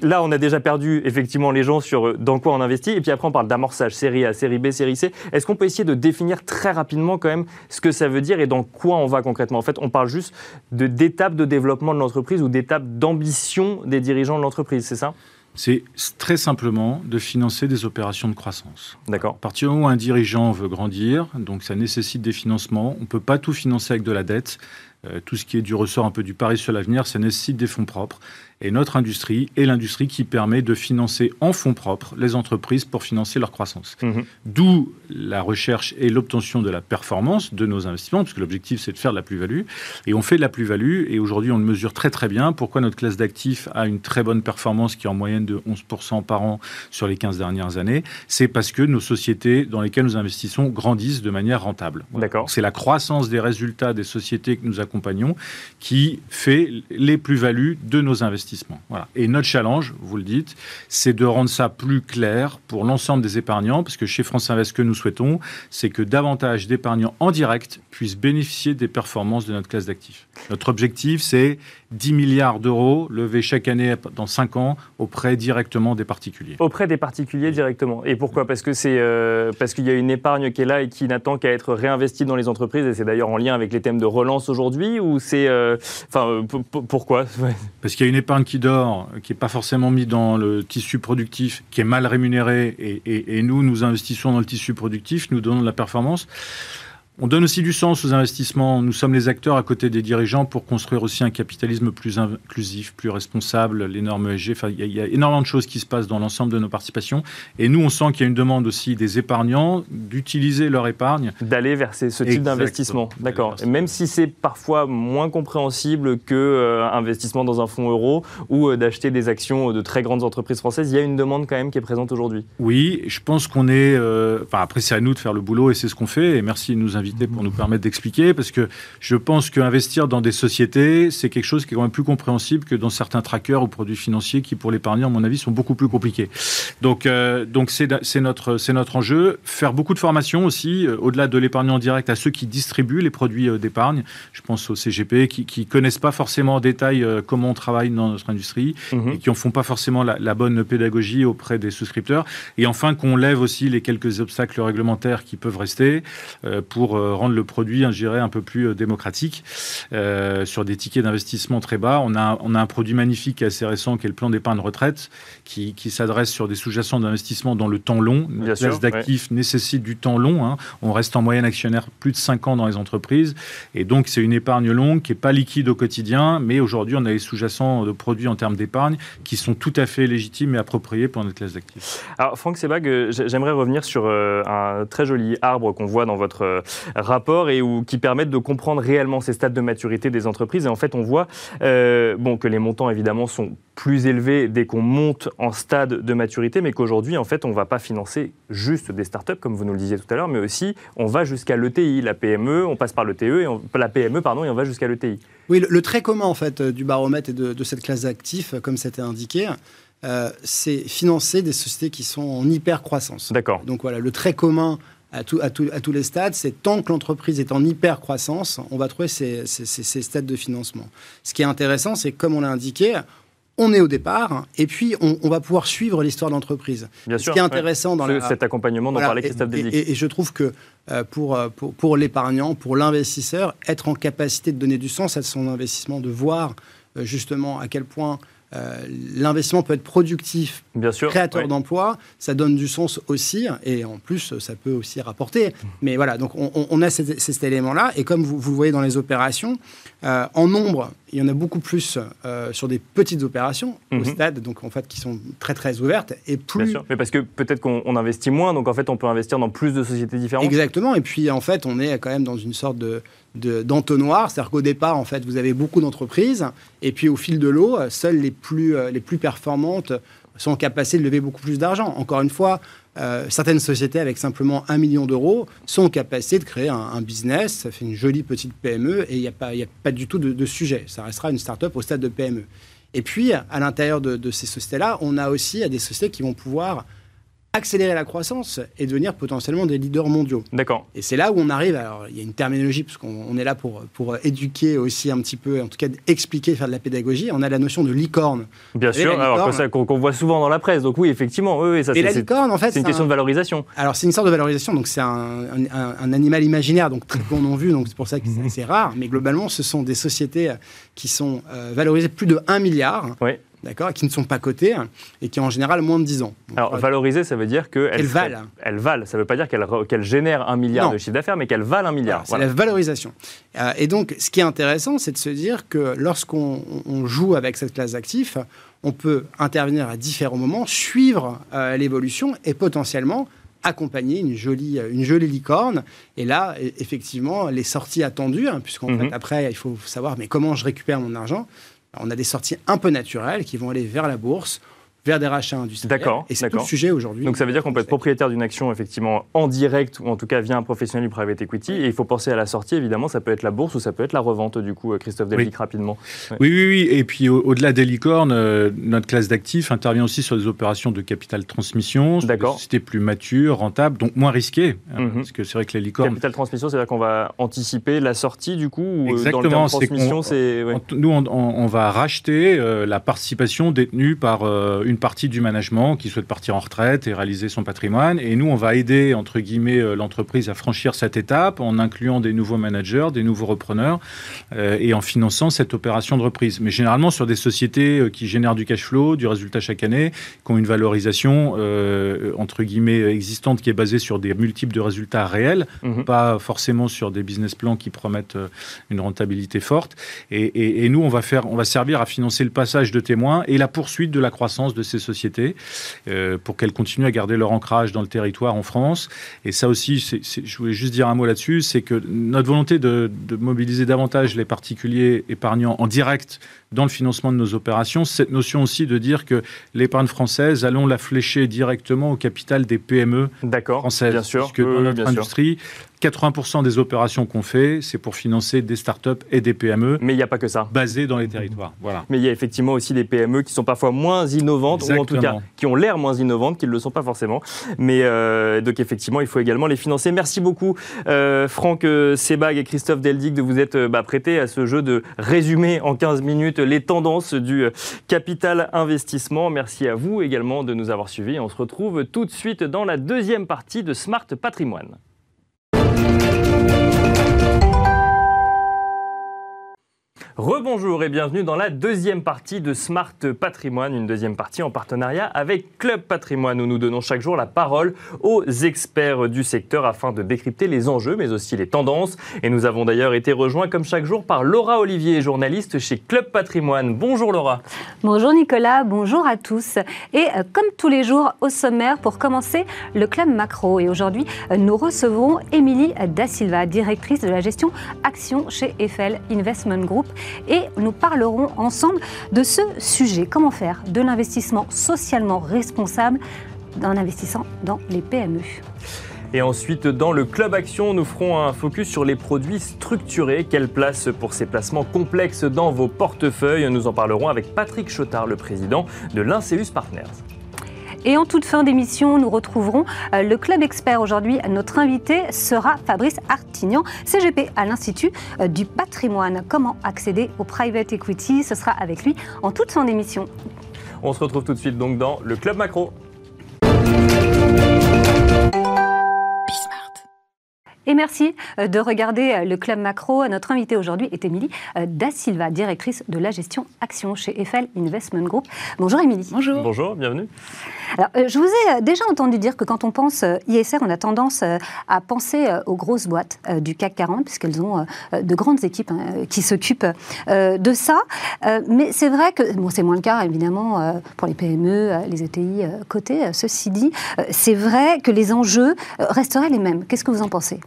Là, on a déjà perdu, effectivement, effectivement les gens sur euh, dans quoi on investit. Et puis après, on parle d'amorçage, série A, série B, série C. Est-ce qu'on peut essayer de définir très rapidement quand même ce que ça veut dire et dans quoi on va concrètement? En fait, on parle juste d'étapes de développement de l'entreprise ou d'étapes d'ambition des dirigeants de l'entreprise, c'est ça? C'est très simplement de financer des opérations de croissance. D'accord. À partir du moment où un dirigeant veut grandir, donc ça nécessite des financements, on ne peut pas tout financer avec de la dette. Euh, tout ce qui est du ressort un peu du pari sur l'avenir, ça nécessite des fonds propres. Et notre industrie est l'industrie qui permet de financer en fonds propres les entreprises pour financer leur croissance. Mhm. D'où la recherche et l'obtention de la performance de nos investissements, puisque l'objectif c'est de faire de la plus-value. Et on fait de la plus-value, et aujourd'hui on le mesure très très bien. Pourquoi notre classe d'actifs a une très bonne performance qui est en moyenne de 11% par an sur les 15 dernières années? C'est parce que nos sociétés dans lesquelles nous investissons grandissent de manière rentable. D'accord. C'est la croissance des résultats des sociétés que nous accompagnons, qui fait les plus-values de nos investissements. Et notre challenge, vous le dites, c'est de rendre ça plus clair pour l'ensemble des épargnants, parce que chez France Invest, ce que nous souhaitons, c'est que davantage d'épargnants en direct puissent bénéficier des performances de notre classe d'actifs. Notre objectif, c'est 10 milliards d'euros levés chaque année dans 5 ans auprès directement des particuliers. Auprès des particuliers directement. Et pourquoi? Parce que c'est euh, parce qu'il y a une épargne qui est là et qui n'attend qu'à être réinvestie dans les entreprises. Et c'est d'ailleurs en lien avec les thèmes de relance aujourd'hui. Ou c'est, euh, enfin, euh, pourquoi? Parce qu'il y a une épargne qui dort, qui n'est pas forcément mise dans le tissu productif, qui est mal rémunérée. Et, et nous, nous investissons dans le tissu productif, nous donnons de la performance. On donne aussi du sens aux investissements. Nous sommes les acteurs à côté des dirigeants pour construire aussi un capitalisme plus inclusif, plus responsable, les normes ESG. Enfin, il y, a énormément de choses qui se passent dans l'ensemble de nos participations. Et nous, on sent qu'il y a une demande aussi des épargnants d'utiliser leur épargne. D'aller vers ce type d'investissement. D'accord. Même si c'est parfois moins compréhensible que euh, investissement dans un fonds euro ou euh, d'acheter des actions de très grandes entreprises françaises, il y a une demande quand même qui est présente aujourd'hui. Oui, je pense qu'on est. Euh, enfin, après, c'est à nous de faire le boulot et c'est ce qu'on fait. Et merci de nous inviter pour nous permettre d'expliquer, parce que je pense qu'investir dans des sociétés, c'est quelque chose qui est quand même plus compréhensible que dans certains trackers ou produits financiers qui, pour l'épargnant, à mon avis, sont beaucoup plus compliqués. Donc, euh, donc c'est, notre, c'est notre enjeu. Faire beaucoup de formation aussi, euh, au-delà de l'épargnant direct, à ceux qui distribuent les produits euh, d'épargne. Je pense aux CGP, qui ne connaissent pas forcément en détail comment on travaille dans notre industrie mhm. et qui en font pas forcément la, la, bonne pédagogie auprès des souscripteurs. Et enfin, qu'on lève aussi les quelques obstacles réglementaires qui peuvent rester pour rendre le produit, dirais, un peu plus euh, démocratique euh, sur des tickets d'investissement très bas. On a, on a un produit magnifique est assez récent, qui est le plan d'épargne retraite, qui, qui s'adresse sur des sous-jacents d'investissement dans le temps long. La classe d'actifs nécessite du temps long. Hein. On reste en moyenne actionnaire plus de 5 ans dans les entreprises. Et donc, c'est une épargne longue qui n'est pas liquide au quotidien. Mais aujourd'hui, on a des sous-jacents de produits en termes d'épargne qui sont tout à fait légitimes et appropriés pour notre classe d'actifs. Alors, Franck Sebag, j'aimerais revenir sur un très joli arbre qu'on voit dans votre rapports et où, qui permettent de comprendre réellement ces stades de maturité des entreprises. Et en fait, on voit euh, bon, que les montants, évidemment, sont plus élevés dès qu'on monte en stade de maturité, mais qu'aujourd'hui, en fait, on ne va pas financer juste des startups, comme vous nous le disiez tout à l'heure, mais aussi on va jusqu'à l'ETI, la PME, on passe par le TE, et la PME, pardon, et on va jusqu'à l'ETI. Oui, le, trait commun, en fait, du baromètre et de, cette classe d'actifs, comme c'était indiqué, euh, c'est financer des sociétés qui sont en hyper croissance. D'accord. Donc voilà, le trait commun à, à, tous les stades, c'est tant que l'entreprise est en hyper croissance, on va trouver ces, stades de financement. Ce qui est intéressant, c'est comme on l'a indiqué, on est au départ et puis on, va pouvoir suivre l'histoire de l'entreprise. Bien Ce qui est intéressant dans cet accompagnement dont parlait Christophe et, et, je trouve que euh, pour, pour, pour l'épargnant, pour l'investisseur, être en capacité de donner du sens à son investissement, de voir euh, justement à quel point euh, l'investissement peut être productif, Bien sûr, créateur d'emplois, ça donne du sens aussi, et en plus, ça peut aussi rapporter. Mais voilà, donc on, a cet, élément-là, et comme vous, vous, le voyez dans les opérations, euh, en nombre, il y en a beaucoup plus euh, sur des petites opérations au mhm. stade, donc en fait qui sont très très ouvertes, et plus. Bien sûr, mais parce que peut-être qu'on investit moins, donc en fait on peut investir dans plus de sociétés différentes. Exactement, et puis en fait on est quand même dans une sorte de d'entonnoir, c'est-à-dire qu'au départ, en fait, vous avez beaucoup d'entreprises, et puis au fil de l'eau, seules les plus, euh, les plus performantes sont en capacité de lever beaucoup plus d'argent. Encore une fois, euh, certaines sociétés avec simplement un million d'euros sont en capacité de créer un, business, ça fait une jolie petite PME, et il n'y a, pas, du tout de, sujet. Ça restera une start-up au stade de PME. Et puis, à l'intérieur de ces sociétés-là, on a aussi des sociétés qui vont pouvoir accélérer la croissance et devenir potentiellement des leaders mondiaux. D'accord. Et c'est là où on arrive, alors il y a une terminologie, parce qu'on est là pour, pour éduquer aussi un petit peu, en tout cas expliquer, faire de la pédagogie, on a la notion de licorne. Bien sûr, alors qu'on voit souvent dans la presse, donc oui, effectivement, oui, ça Et la licorne, en fait, c'est une question de valorisation. Alors c'est une sorte de valorisation, donc c'est un, un, animal imaginaire, donc très peu en ont vu, donc c'est pour ça que c'est assez rare, mais globalement, ce sont des sociétés qui sont euh, valorisées plus de 1 milliard. Oui d'accord, qui ne sont pas cotées et qui ont en général moins de 10 ans. Alors, valoriser, ça veut dire qu'elles elles valent. Elles valent. Ça ne veut pas dire qu'elles génèrent un milliard de chiffre d'affaires, mais qu'elles valent un milliard. C'est la valorisation. Euh, et donc, ce qui est intéressant, c'est de se dire que lorsqu'on joue avec cette classe d'actifs, on peut intervenir à différents moments, suivre euh, l'évolution et potentiellement accompagner une jolie, une jolie licorne. Et là, e, effectivement, les sorties attendues, hein, puisqu'en mhm. fait, après, il faut savoir mais comment je récupère mon argent on a des sorties un peu naturelles qui vont aller vers la bourse, vers des rachats industriels. D'accord. Et c'est tout le sujet aujourd'hui. Donc ça veut dire qu'on peut être propriétaire d'une action effectivement en direct ou en tout cas via un professionnel du private equity. Et il faut penser à la sortie, évidemment, ça peut être la bourse ou ça peut être la revente, du coup, Christophe Delvic, rapidement. Oui, oui, oui. Et puis au-delà des licornes, euh, notre classe d'actifs intervient aussi sur des opérations de capital transmission, sur des sociétés plus matures, rentables, donc moins risquées. Hein, mhm. Parce que c'est vrai que les licornes. Capital transmission, c'est-à-dire qu'on va anticiper la sortie, du coup ou euh, Exactement. Dans le transmission, c'est. Nous, on, va racheter euh, la participation détenue par une partie du management qui souhaite partir en retraite et réaliser son patrimoine. Et nous, on va aider, entre guillemets, l'entreprise à franchir cette étape en incluant des nouveaux managers, des nouveaux repreneurs et en finançant cette opération de reprise. Mais généralement, sur des sociétés euh, qui génèrent du cash flow, du résultat chaque année, qui ont une valorisation euh, entre guillemets existante qui est basée sur des multiples de résultats réels, mhm. pas forcément sur des business plans qui promettent euh, une rentabilité forte. Et, nous, on va faire, on va servir à financer le passage de témoins et la poursuite de la croissance de ces sociétés pour qu'elles continuent à garder leur ancrage dans le territoire en France. Et ça aussi, je voulais juste dire un mot là-dessus, c'est que notre volonté de, de mobiliser davantage les particuliers épargnants en direct dans le financement de nos opérations, cette notion aussi de dire que l'épargne française, allons la flécher directement au capital des PME françaises. Bien sûr, puisque dans notre industrie, 80% des opérations qu'on fait, c'est pour financer des startups et des PME. Mais il n'y a pas que ça. Basées dans les territoires. Voilà. Mais il y a effectivement aussi des PME qui sont parfois moins innovantes, ou en tout cas qui ont l'air moins innovantes, qui ne le sont pas forcément. Mais euh, donc effectivement, il faut également les financer. Merci beaucoup, euh, Franck euh, Sebag et Christophe Deldic, de vous être bah, prêtés à ce jeu de résumer en 15 minutes les tendances du capital investissement. Merci à vous également de nous avoir suivis. On se retrouve tout de suite dans la deuxième partie de Smart Patrimoine. Rebonjour et bienvenue dans la deuxième partie de Smart Patrimoine, une deuxième partie en partenariat avec Club Patrimoine où nous donnons chaque jour la parole aux experts du secteur afin de décrypter les enjeux mais aussi les tendances. Et nous avons d'ailleurs été rejoints comme chaque jour par Laura Olivier, journaliste chez Club Patrimoine. Bonjour Laura. Bonjour Nicolas, bonjour à tous. Et euh, comme tous les jours au sommaire pour commencer le Club Macro. Et aujourd'hui euh, nous recevons Émilie Da Silva, directrice de la gestion action chez Eiffel Investment Group et nous parlerons ensemble de ce sujet. Comment faire de l'investissement socialement responsable en investissant dans les PME et ensuite, dans le Club Action, nous ferons un focus sur les produits structurés. Quelle place pour ces placements complexes dans vos portefeuilles? Nous en parlerons avec Patrick Chotard, le président de l'Inceus Partners. Et en toute fin d'émission, nous retrouverons euh, le Club Expert. Aujourd'hui, notre invité sera Fabrice Artignan, CGP à l'Institut euh, du patrimoine. Comment accéder au private equity? Ce sera avec lui en toute fin d'émission. On se retrouve tout de suite donc dans le Club Macro. Et merci euh, de regarder le Club Macro. Notre invitée aujourd'hui est Émilie Da Silva, directrice de la gestion action chez Eiffel Investment Group. Bonjour Émilie. Bonjour. Bonjour, bienvenue. Alors, je vous ai déjà entendu dire que quand on pense ISR, on a tendance à penser aux grosses boîtes du CAC 40, puisqu'elles ont de grandes équipes hein, qui s'occupent de ça. Mais c'est vrai que, bon, c'est moins le cas évidemment pour les PME, les ETI cotées. Ceci dit, c'est vrai que les enjeux resteraient les mêmes. Qu'est-ce que vous en pensez?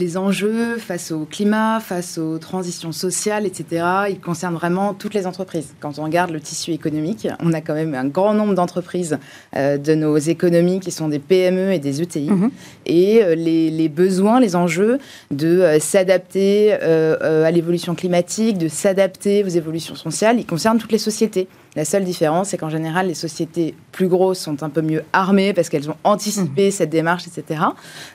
Les enjeux face au climat, face aux transitions sociales, etc., ils concernent vraiment toutes les entreprises. Quand on regarde le tissu économique, on a quand même un grand nombre d'entreprises euh, de nos économies qui sont des PME et des ETI. Mhm. Et euh, les, besoins, les enjeux de euh, s'adapter à l'évolution climatique, de s'adapter aux évolutions sociales, ils concernent toutes les sociétés. La seule différence, c'est qu'en général, les sociétés plus grosses sont un peu mieux armées parce qu'elles ont anticipé mmh. cette démarche, etc.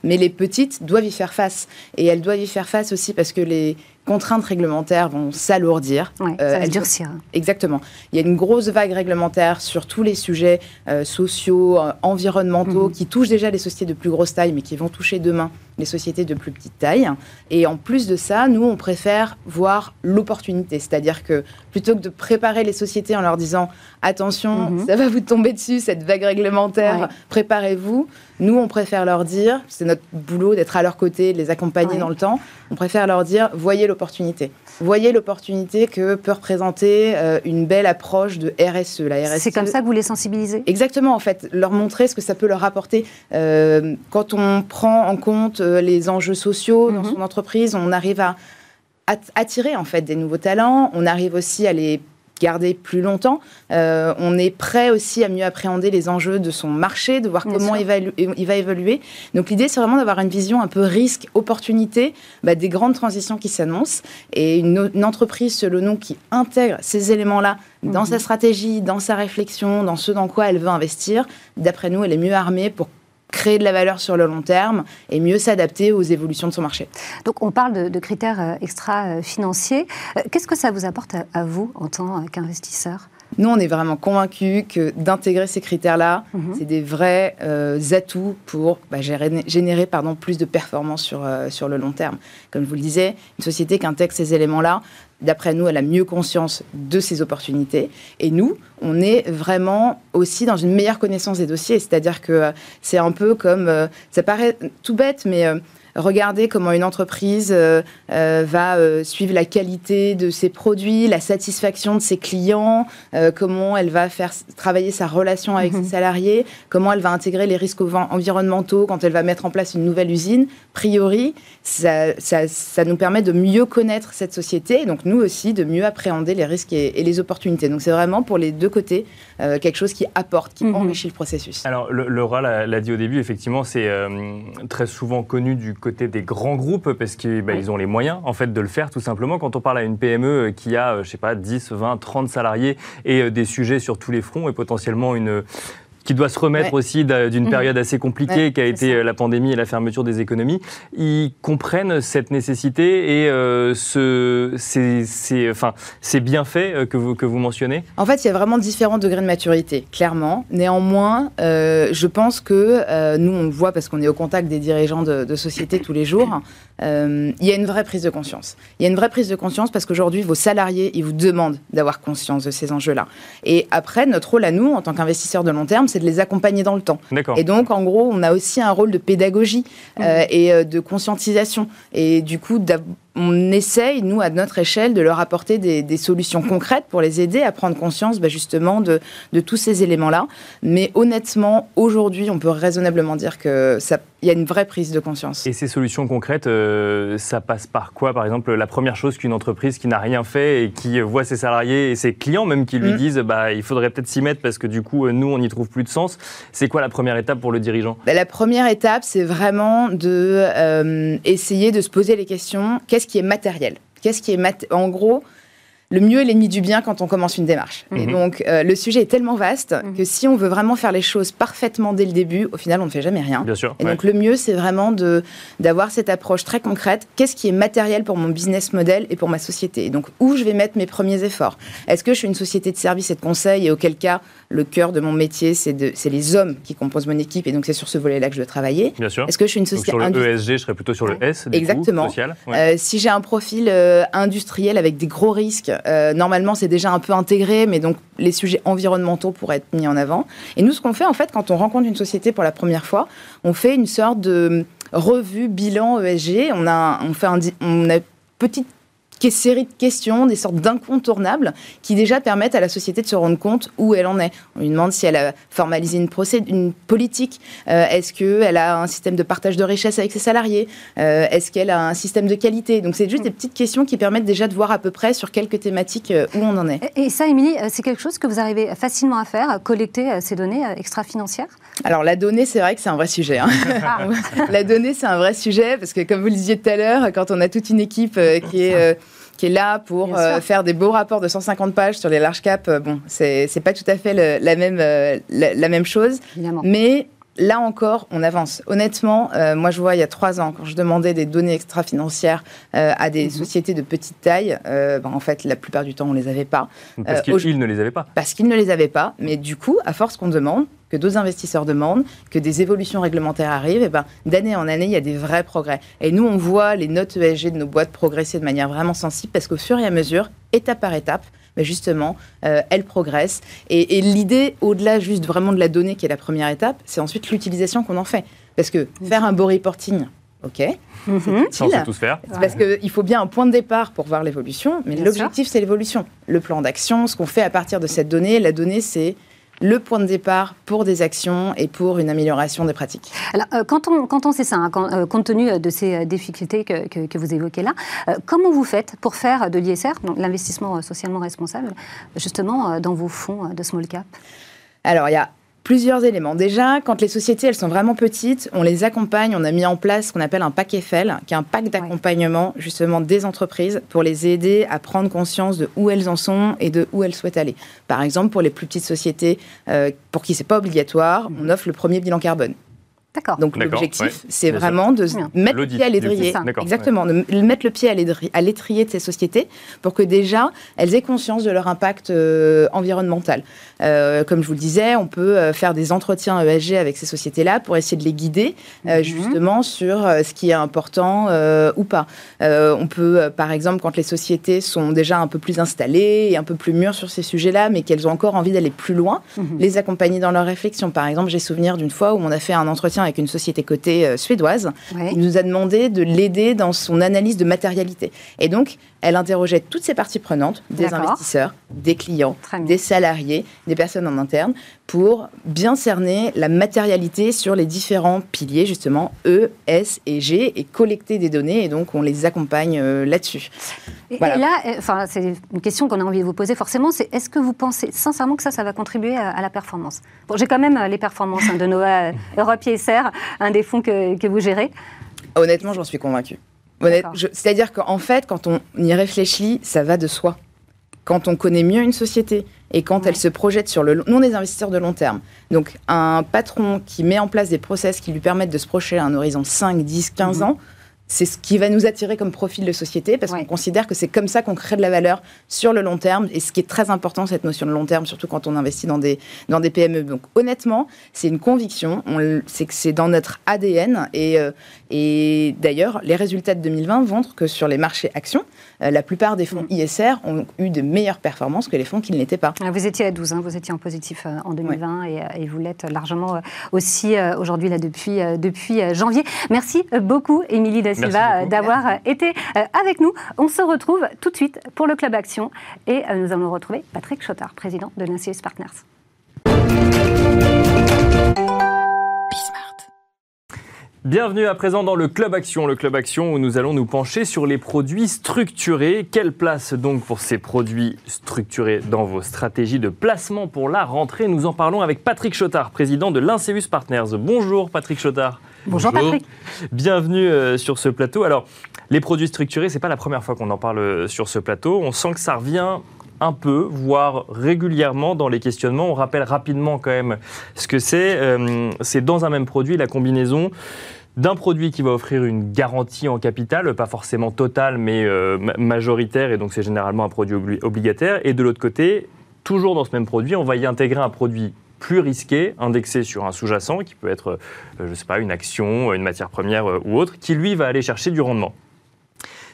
Mais les petites doivent y faire face. Et elles doivent y faire face aussi parce que les contraintes réglementaires vont s'alourdir. Ouais, ça va euh, durcir. Exactement. Il y a une grosse vague réglementaire sur tous les sujets euh, sociaux, euh, environnementaux, mmh. qui touchent déjà les sociétés de plus grosse taille, mais qui vont toucher demain les sociétés de plus petite taille. Et en plus de ça, nous, on préfère voir l'opportunité. C'est-à-dire que plutôt que de préparer les sociétés en leur disant attention, mmh. ça va vous tomber dessus, cette vague réglementaire, préparez-vous, nous, on préfère leur dire, c'est notre boulot d'être à leur côté, de les accompagner dans le temps, on préfère leur dire, voyez l'opportunité. Voyez l'opportunité que peut représenter euh, une belle approche de RSE. La RSE c'est comme ça que vous les sensibilisez? Exactement, en fait. Leur montrer ce que ça peut leur apporter. Euh, quand on prend en compte les enjeux sociaux dans mhm. son entreprise, on arrive à attirer en fait des nouveaux talents, on arrive aussi à les garder plus longtemps. Euh, on est prêt aussi à mieux appréhender les enjeux de son marché, de voir comment il va, il va, évoluer. Donc l'idée, c'est vraiment d'avoir une vision un peu risque-opportunité bah, des grandes transitions qui s'annoncent. Et une, entreprise, selon nous, qui intègre ces éléments-là dans mhm. sa stratégie, dans sa réflexion, dans ce dans quoi elle veut investir, d'après nous, elle est mieux armée pour créer de la valeur sur le long terme et mieux s'adapter aux évolutions de son marché. Donc on parle de, critères euh, extra-financiers. Euh, qu'est-ce que ça vous apporte à, vous en tant qu'investisseur? Nous, on est vraiment convaincus que d'intégrer ces critères-là, mhm. c'est des vrais euh, atouts pour bah, générer, pardon, plus de performance sur, sur le long terme. Comme je vous le disais, une société qui intègre ces éléments-là, d'après nous, elle a mieux conscience de ses opportunités. Et nous, on est vraiment aussi dans une meilleure connaissance des dossiers. C'est-à-dire que euh, c'est un peu comme, euh, ça paraît tout bête, mais euh, Regardez comment une entreprise euh, euh, va euh, suivre la qualité de ses produits, la satisfaction de ses clients, comment elle va faire travailler sa relation avec mhm. ses salariés, comment elle va intégrer les risques environnementaux quand elle va mettre en place une nouvelle usine. Priori, ça, nous permet de mieux connaître cette société et donc nous aussi de mieux appréhender les risques et, les opportunités. Donc c'est vraiment pour les deux côtés quelque chose qui apporte, qui mhm. enrichit le processus. Alors Laura l'a dit au début, effectivement, c'est très souvent connu du côté des grands groupes parce qu'ils bah, ont les moyens en fait de le faire tout simplement. Quand on parle à une PME euh, qui a, euh, je sais pas, 10, 20, 30 salariés et euh, des sujets sur tous les fronts et potentiellement une qui doit se remettre aussi d'une mhm. période assez compliquée qui a été euh, la pandémie et la fermeture des économies, ils comprennent cette nécessité et euh, ce, ces, enfin, ces bienfaits euh, que vous, que vous mentionnez? En fait, il y a vraiment différents degrés de maturité, clairement. Néanmoins, je pense que nous, on le voit parce qu'on est au contact des dirigeants de, de sociétés tous les jours, il y a une vraie prise de conscience. Il y a une vraie prise de conscience parce qu'aujourd'hui, vos salariés, ils vous demandent d'avoir conscience de ces enjeux-là. Et après, notre rôle à nous, en tant qu'investisseurs de long terme, c'est de les accompagner dans le temps. Et donc, en gros, on a aussi un rôle de pédagogie mmh. euh, et euh, de conscientisation. Et du coup, on essaye, nous, à notre échelle, de leur apporter des, solutions concrètes pour les aider à prendre conscience bah, justement de, tous ces éléments-là. Mais honnêtement, aujourd'hui, on peut raisonnablement dire que ça il y a une vraie prise de conscience. Et ces solutions concrètes, euh, ça passe par quoi Par exemple, la première chose qu'une entreprise qui n'a rien fait et qui voit ses salariés et ses clients même qui lui mm. disent bah, il faudrait peut-être s'y mettre parce que du coup, nous, on n'y trouve plus de sens. C'est quoi la première étape pour le dirigeant? Bah, La première étape, c'est vraiment de euh, essayer de se poser les questions qu'est-ce qui est matériel. Qu'est-ce qui est en gros le mieux est l'ennemi du bien quand on commence une démarche. Et mhm. donc, euh, le sujet est tellement vaste mhm. que si on veut vraiment faire les choses parfaitement dès le début, au final, on ne fait jamais rien. Bien sûr. Et donc, le mieux, c'est vraiment d'avoir cette approche très concrète. Qu'est-ce qui est matériel pour mon business model et pour ma société? Et donc, où je vais mettre mes premiers efforts? Est-ce que je suis une société de services et de conseil et auquel cas, le cœur de mon métier, c'est les hommes qui composent mon équipe et donc c'est sur ce volet-là que je dois travailler. Bien sûr. Est-ce que je suis une société Sur le ESG, je serais plutôt sur le S, Exactement. social. Euh, si j'ai un profil euh, industriel avec des gros risques, euh, normalement c'est déjà un peu intégré, mais donc les sujets environnementaux pourraient être mis en avant. Et nous, ce qu'on fait en fait, quand on rencontre une société pour la première fois, on fait une sorte de revue bilan ESG. On a, on fait un, on a petite série de questions, des sortes d'incontournables qui déjà permettent à la société de se rendre compte où elle en est. On lui demande si elle a formalisé une, une politique, euh, est-ce qu'elle a un système de partage de richesse avec ses salariés, euh, est-ce qu'elle a un système de qualité? Donc c'est juste des petites questions qui permettent déjà de voir à peu près sur quelques thématiques euh, où on en est. Et ça, Émilie, c'est quelque chose que vous arrivez facilement à faire, collecter ces données extra-financières? Alors la donnée, c'est vrai que c'est un vrai sujet. Hein. Ah. la donnée, c'est un vrai sujet parce que comme vous le disiez tout à l'heure, quand on a toute une équipe qui est qui est là pour euh, faire des beaux rapports de 150 pages sur les large caps. Euh, bon, c'est pas tout à fait la, même, euh, la, même chose. Mais là encore, on avance. Honnêtement, moi je vois il y a trois ans, quand je demandais des données extra-financières à des mhm. sociétés de petite taille, ben, en fait, la plupart du temps, on ne les avait pas. Parce qu'ils ne les avaient pas. Parce qu'ils ne les avaient pas. Mais du coup, à force qu'on demande, que d'autres investisseurs demandent, que des évolutions réglementaires arrivent, et ben, d'année en année, il y a des vrais progrès. Et nous, on voit les notes ESG de nos boîtes progresser de manière vraiment sensible parce qu'au fur et à mesure, étape par étape, ben justement, euh, elles progressent. Et, l'idée, au-delà juste vraiment de la donnée qui est la première étape, c'est ensuite l'utilisation qu'on en fait. Parce que faire un beau reporting, ok, mhm. c'est utile. tous faire. Parce qu'il faut bien un point de départ pour voir l'évolution, mais l'objectif, c'est l'évolution. Le plan d'action, ce qu'on fait à partir de cette donnée, la donnée, c'est le point de départ pour des actions et pour une amélioration des pratiques. Alors, euh, quand, on, quand on sait ça, hein, euh, compte tenu de ces difficultés que, que, vous évoquez là, euh, comment vous faites pour faire de l'ISR, l'investissement socialement responsable, justement dans vos fonds de small cap? Alors, il y a plusieurs éléments. Déjà, quand les sociétés elles sont vraiment petites, on les accompagne. On a mis en place ce qu'on appelle un pack Eiffel, qui est un pack d'accompagnement justement des entreprises pour les aider à prendre conscience de où elles en sont et de où elles souhaitent aller. Par exemple, pour les plus petites sociétés, euh, pour qui c'est pas obligatoire, on offre le premier bilan carbone. Donc l'objectif, c'est vraiment de mettre le pied à l'étrier. Exactement, de mettre le pied à l'étrier de ces sociétés pour que déjà elles aient conscience de leur impact euh, environnemental. Euh, comme je vous le disais, on peut euh, faire des entretiens ESG avec ces sociétés-là pour essayer de les guider mhm. justement sur ce qui est important ou pas. on peut, par exemple, quand les sociétés sont déjà un peu plus installées et un peu plus mûres sur ces sujets-là, mais qu'elles ont encore envie d'aller plus loin, mhm. les accompagner dans leur réflexion. Par exemple, j'ai souvenir d'une fois où on a fait un entretien avec une société cotée euh, suédoise. Il nous a demandé de l'aider dans son analyse de matérialité. Et donc, elle interrogeait toutes ces parties prenantes, des investisseurs, des clients, des salariés, des personnes en interne, pour bien cerner la matérialité sur les différents piliers, justement, E, S et G, et collecter des données. Et donc, on les accompagne euh, là-dessus. Et, là, euh, enfin, c'est une question qu'on a envie de vous poser forcément, c'est est-ce que vous pensez sincèrement que ça, ça va contribuer à, la performance? Bon, J'ai quand même euh, les performances hein, de Nova Europe ISR, un des fonds que, que vous gérez. Honnêtement, j'en suis convaincue. C'est-à-dire qu'en fait, quand on y réfléchit, ça va de soi. Quand on connaît mieux une société et quand elle se projette sur le... Nous, on est des investisseurs de long terme. Donc, un patron qui met en place des process qui lui permettent de se projeter à un horizon 5, 10, 15 ans, c'est ce qui va nous attirer comme profil de société parce qu'on considère que c'est comme ça qu'on crée de la valeur sur le long terme et ce qui est très important cette notion de long terme surtout quand on investit dans des dans des PME donc honnêtement c'est une conviction. C'est que c'est dans notre ADN et euh, et d'ailleurs les résultats de 2020 montrent que sur les marchés actions euh, la plupart des fonds. ISR ont eu de meilleures performances que les fonds qui ne l'étaient pas. Ah, vous étiez à 12, hein, vous étiez en positif euh, en 2020 et, et, vous l'êtes largement aussi aujourd'hui là depuis depuis janvier. Merci beaucoup Émilie Silva d'avoir été euh, avec nous. On se retrouve tout de suite pour le Club Action et euh, nous allons retrouver Patrick Chottard, président de l'Insius Partners. Bienvenue à présent dans le Club Action, le Club Action où nous allons nous pencher sur les produits structurés. Quelle place donc pour ces produits structurés dans vos stratégies de placement pour la rentrée? Nous en parlons avec Patrick Chottard, président de l'Inseus Partners. Bonjour Patrick Chottard. Bonjour, Patrick. Bienvenue euh, sur ce plateau. Alors, les produits structurés, c'est pas la première fois qu'on en parle euh, sur ce plateau. On sent que ça revient un peu, voire régulièrement dans les questionnements. On rappelle rapidement quand même ce que c'est. Euh, c'est dans un même produit la combinaison d'un produit qui va offrir une garantie en capital, pas forcément totale, mais majoritaire, et donc c'est généralement un produit obligataire. Et de l'autre côté, toujours dans ce même produit, on va y intégrer un produit plus risqué, indexé sur un sous-jacent, qui peut être, euh, je ne sais pas, une action, une matière première euh, ou autre, qui lui va aller chercher du rendement.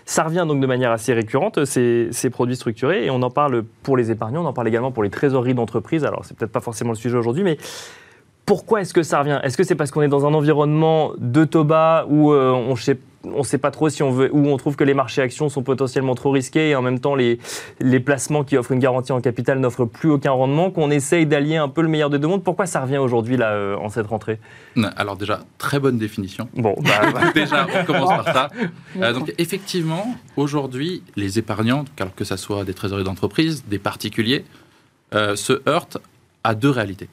Ça revient donc de manière assez récurrente, ces, produits structurés, et on en parle pour les épargnants, on en parle également pour les trésoreries d'entreprise. Alors, c'est peut-être pas forcément le sujet aujourd'hui, mais pourquoi est-ce que ça revient? Est-ce que c'est parce qu'on est dans un environnement de Toba où euh, on sait on ne sait pas trop si on veut, où on trouve que les marchés actions sont potentiellement trop risqués et en même temps les, les placements qui offrent une garantie en capital n'offrent plus aucun rendement, qu'on essaye d'allier un peu le meilleur des deux mondes. Pourquoi ça revient aujourd'hui là euh, en cette rentrée? Alors déjà, très bonne définition. Bon, bah, déjà, on commence par ça. Euh, donc effectivement, aujourd'hui, les épargnants, que ce soit des trésoreries d'entreprise, des particuliers, euh, se heurtent à deux réalités.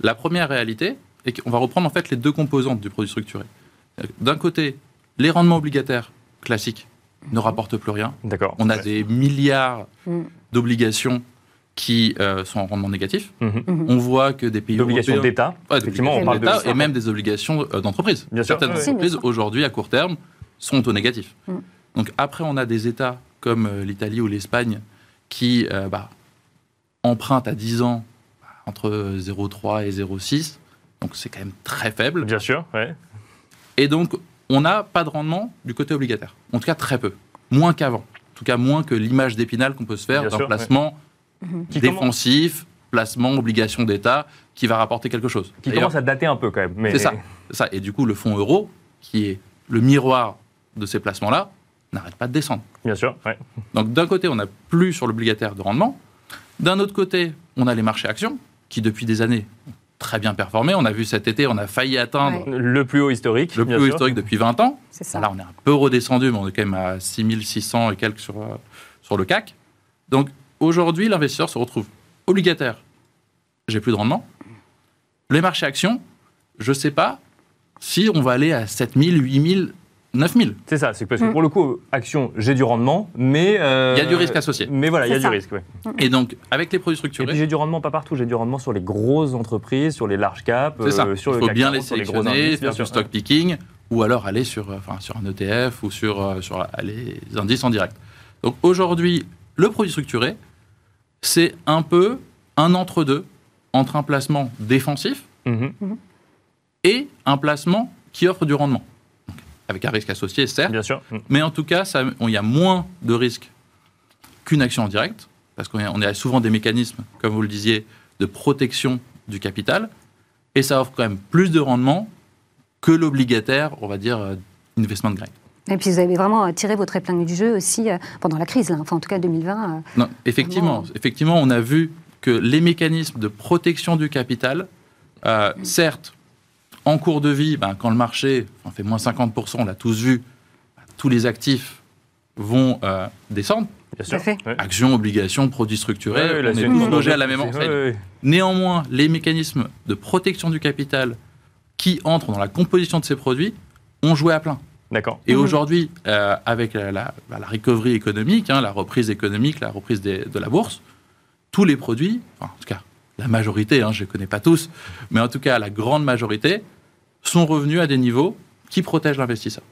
La première réalité, et qu'on va reprendre en fait les deux composantes du produit structuré. D'un côté, les rendements obligataires classiques ne rapportent plus rien. D'accord. On a des milliards mm. d'obligations qui euh, sont en rendement négatif. Mm-hmm. Mm-hmm. On voit que des pays D'obligations d'État. effectivement, on parle d'État et même des obligations euh, d'entreprise. Certaines entreprises, aujourd'hui, à court terme, sont au négatif. Mm. Donc après, on a des États comme euh, l'Italie ou l'Espagne qui bah, empruntent à 10 ans entre 0,3 et 0,6. Donc c'est quand même très faible. Bien sûr, ouais. Et donc, on n'a pas de rendement du côté obligataire. En tout cas, très peu. Moins qu'avant. En tout cas, moins que l'image d'épinal qu'on peut se faire d'un placement mhm. défensif, placement obligation d'État, qui va rapporter quelque chose. Qui commence à dater un peu quand même. Mais... C'est ça, ça. Et du coup, le fonds euro, qui est le miroir de ces placements-là, n'arrête pas de descendre. Bien sûr. Donc d'un côté, on n'a plus sur l'obligataire de rendement. D'un autre côté, on a les marchés actions qui depuis des années très bien performé. On a vu cet été, on a failli atteindre le plus haut historique. Le plus haut historique depuis 20 ans. Là, on est un peu redescendu, mais on est quand même à 6600 et quelques sur, euh, sur le CAC. Donc aujourd'hui, l'investisseur se retrouve obligataire. J'ai plus de rendement. Les marchés actions, je ne sais pas si on va aller à 7000, 8000, 9000. C'est ça, c'est parce que mm. pour le coup, action, j'ai du rendement, mais. Euh, il y a du risque associé. Mais voilà, il y a du risque, oui. Mm. Et donc, avec les produits structurés. Et puis j'ai du rendement pas partout, j'ai du rendement sur les grosses entreprises, sur les large caps, euh, sur Il faut bien les sélectionner, faire du stock picking, ou alors aller sur, euh, enfin, sur un ETF ou sur, euh, sur les indices en direct. Donc aujourd'hui, le produit structuré, c'est un peu un entre-deux entre un placement défensif mm-hmm. et un placement qui offre du rendement avec un risque associé, certes. Bien sûr. Mais en tout cas, il y a moins de risques qu'une action en direct, parce qu'on a souvent des mécanismes, comme vous le disiez, de protection du capital, et ça offre quand même plus de rendement que l'obligataire, on va dire, euh, investment grade. Et puis vous avez vraiment tiré votre épingle du jeu aussi euh, pendant la crise, enfin en tout cas 2020. Euh, non, effectivement, effectivement, on a vu que les mécanismes de protection du capital, certes, en cours de vie, ben, quand le marché fait moins 50%, on l'a tous vu, ben, tous les actifs vont euh, descendre. Bien sûr. Actions, obligations, produits structurés, on est tous logés à la même enseigne. Néanmoins, les mécanismes de protection du capital qui entrent dans la composition de ces produits ont joué à plein. D'accord. Et mhm. aujourd'hui, euh, avec la, la, bah, recovery économique, hein, la reprise économique, la reprise de la bourse, tous les produits, en tout cas la majorité, hein, je ne connais pas tous, mais en tout cas la grande majorité, sont revenus à des niveaux qui protègent l'investisseur.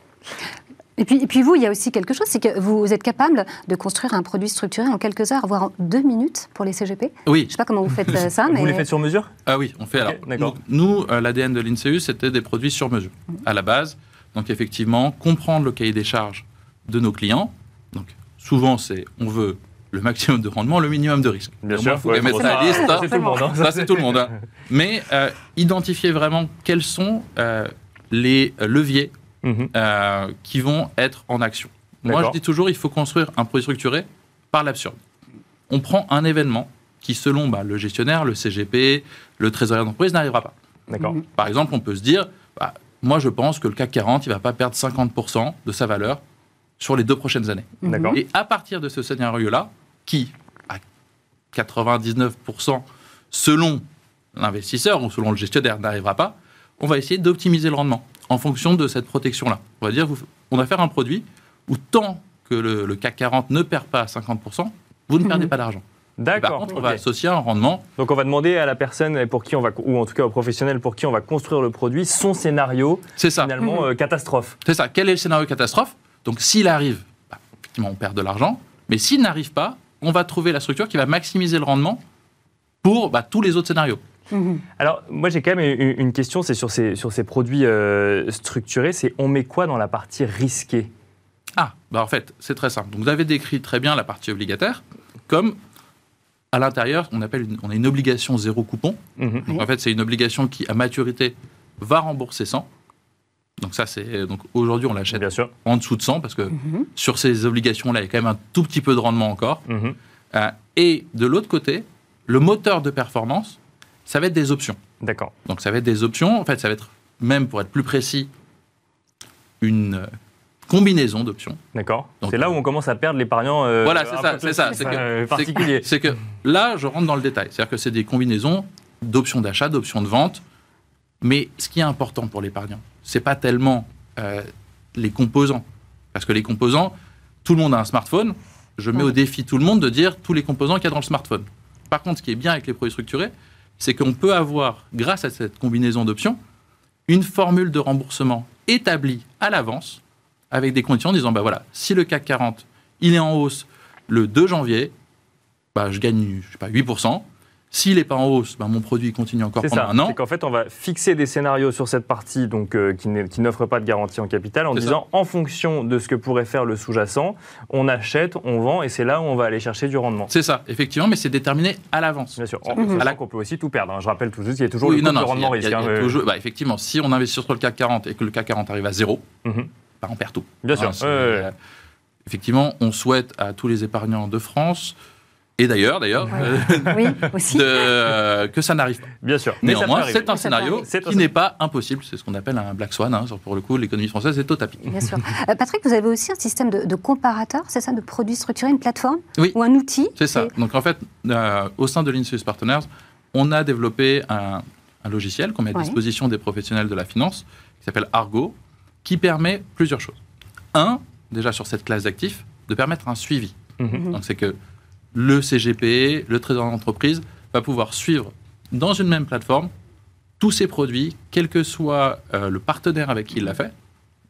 Et puis, et puis vous, il y a aussi quelque chose, c'est que vous êtes capable de construire un produit structuré en quelques heures, voire en deux minutes pour les CGP. Oui. Je ne sais pas comment vous faites euh, ça, mais... Vous les faites sur mesure? Ah oui, on fait alors. Nous, nous euh, l'ADN de l'INSEUS, c'était des produits sur mesure, mm. à la base. Donc effectivement, comprendre le cahier des charges de nos clients. Donc souvent, c'est on veut le maximum de rendement, le minimum de risque. Bien sûr, il faut mettre la liste. Ça, c'est tout le monde. Hein. Ça, c'est tout le monde. Hein. Mais euh, identifier vraiment quels sont euh, les leviers mhm. euh, qui vont être en action. Moi, je dis toujours, il faut construire un produit structuré par l'absurde. On prend un événement qui, selon bah, le gestionnaire, le CGP, le trésorier d'entreprise, n'arrivera pas. D'accord. Par exemple, on peut se dire, bah, moi, je pense que le CAC 40, il ne va pas perdre 50% de sa valeur sur les deux prochaines années. D'accord. Et à partir de ce scénario-là, qui, à 99%, selon l'investisseur ou selon le gestionnaire, n'arrivera pas, on va essayer d'optimiser le rendement en fonction de cette protection-là. On va dire, on va faire un produit où tant que le, CAC 40 ne perd pas 50%, vous ne perdez mhm. pas d'argent. D'accord. Par contre, on va associer un rendement. Donc, on va demander à la personne pour qui on va, ou en tout cas au professionnel pour qui on va construire le produit, son scénario. C'est ça. Finalement, mhm. euh, catastrophe. C'est ça. Quel est le scénario catastrophe? Donc, s'il arrive, bah, effectivement, on perd de l'argent. Mais s'il n'arrive pas, on va trouver la structure qui va maximiser le rendement pour bah, tous les autres scénarios. Mhm. Alors, moi, j'ai quand même une question, c'est sur ces, sur ces produits euh, structurés, c'est on met quoi dans la partie risquée? Ah, bah en fait, c'est très simple. Donc, vous avez décrit très bien la partie obligataire, comme à l'intérieur, on, appelle on a une obligation zéro coupon. Mhm. en fait, c'est une obligation qui, à maturité, va rembourser 100. Donc ça, c'est donc aujourd'hui on l'achète en dessous de 100 parce que mhm. sur ces obligations-là, il y a quand même un tout petit peu de rendement encore. Mhm. Euh, et de l'autre côté, le moteur de performance, ça va être des options. D'accord. Donc ça va être des options. En fait, ça va être même pour être plus précis, une euh, combinaison d'options. D'accord. C'est là où on commence à perdre l'épargnant. Euh, voilà, c'est ça, c'est ça, c'est particulier. C'est que là, je rentre dans le détail. C'est-à-dire que c'est des combinaisons d'options d'achat, d'options de vente. Mais ce qui est important pour l'épargnant, c'est pas tellement euh, les composants. Parce que les composants, tout le monde a un smartphone. Je mets au défi tout le monde de dire tous les composants qu'il y a dans le smartphone. Par contre, ce qui est bien avec les produits structurés, c'est qu'on peut avoir, grâce à cette combinaison d'options, une formule de remboursement établie à l'avance avec des conditions en disant bah voilà, si le CAC 40 il est en hausse le 2 janvier, bah, je gagne je sais pas 8%. S'il n'est pas en hausse, ben mon produit continue encore pendant un an. C'est qu'en fait, on va fixer des scénarios sur cette partie donc, euh, qui n'offre pas de garantie en capital en disant, en fonction de ce que pourrait faire le sous-jacent, on achète, on vend, et c'est là où on va aller chercher du rendement. C'est ça, effectivement, mais c'est déterminé à l'avance. Bien sûr. À la qu'on peut aussi tout perdre. Hein. Je rappelle tout juste, il y a toujours le rendement risque. bah, effectivement, si on investit sur le CAC 40 et que le CAC 40 arrive à zéro, bah, on perd tout. Bien sûr. effectivement, on souhaite à tous les épargnants de France et d'ailleurs, d'ailleurs, euh, que ça n'arrive pas. Bien sûr. Mais Néanmoins, c'est un scénario qui n'est pas impossible. C'est ce qu'on appelle un black swan. Hein. Pour le coup, l'économie française est au tapis. Bien sûr. Euh, Patrick, vous avez aussi un système de, comparateur, c'est ça, de produits structurés, une plateforme oui. ou un outil C'est ça. Donc en fait, euh, au sein de l'Insus Partners, on a développé un, logiciel qu'on met à disposition des professionnels de la finance, qui s'appelle Argo, qui permet plusieurs choses. Un, déjà sur cette classe d'actifs, de permettre un suivi. Mhm. Donc c'est que le CGP, le trésor d'entreprise, va pouvoir suivre dans une même plateforme tous ses produits, quel que soit euh, le partenaire avec qui il l'a fait.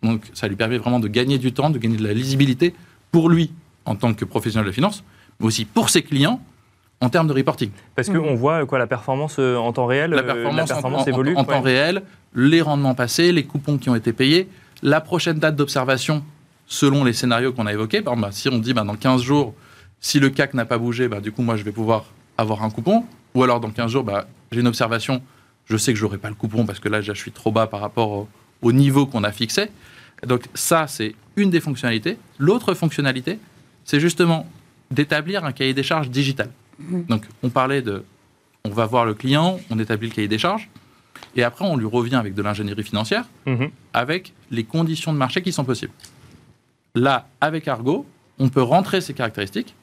Donc ça lui permet vraiment de gagner du temps, de gagner de la lisibilité pour lui en tant que professionnel de finance, mais aussi pour ses clients en termes de reporting. Parce qu'on mmh. voit quoi la performance euh, en temps réel La euh, performance, évolue en, temps réel, les rendements passés, les coupons qui ont été payés, la prochaine date d'observation selon les scénarios qu'on a évoqués. Par exemple, si on dit bah, dans 15 jours, si le CAC n'a pas bougé, bah, du coup, moi, je vais pouvoir avoir un coupon. Ou alors, dans 15 jours, bah, j'ai une observation, je sais que je n'aurai pas le coupon parce que là, je suis trop bas par rapport au, niveau qu'on a fixé. Donc, ça, c'est une des fonctionnalités. L'autre fonctionnalité, c'est justement d'établir un cahier des charges digital. Mmh. Donc, on parlait de. On va voir le client, on établit le cahier des charges. Et après, on lui revient avec de l'ingénierie financière, mmh. avec les conditions de marché qui sont possibles. Là, avec Argo, on peut rentrer ces caractéristiques,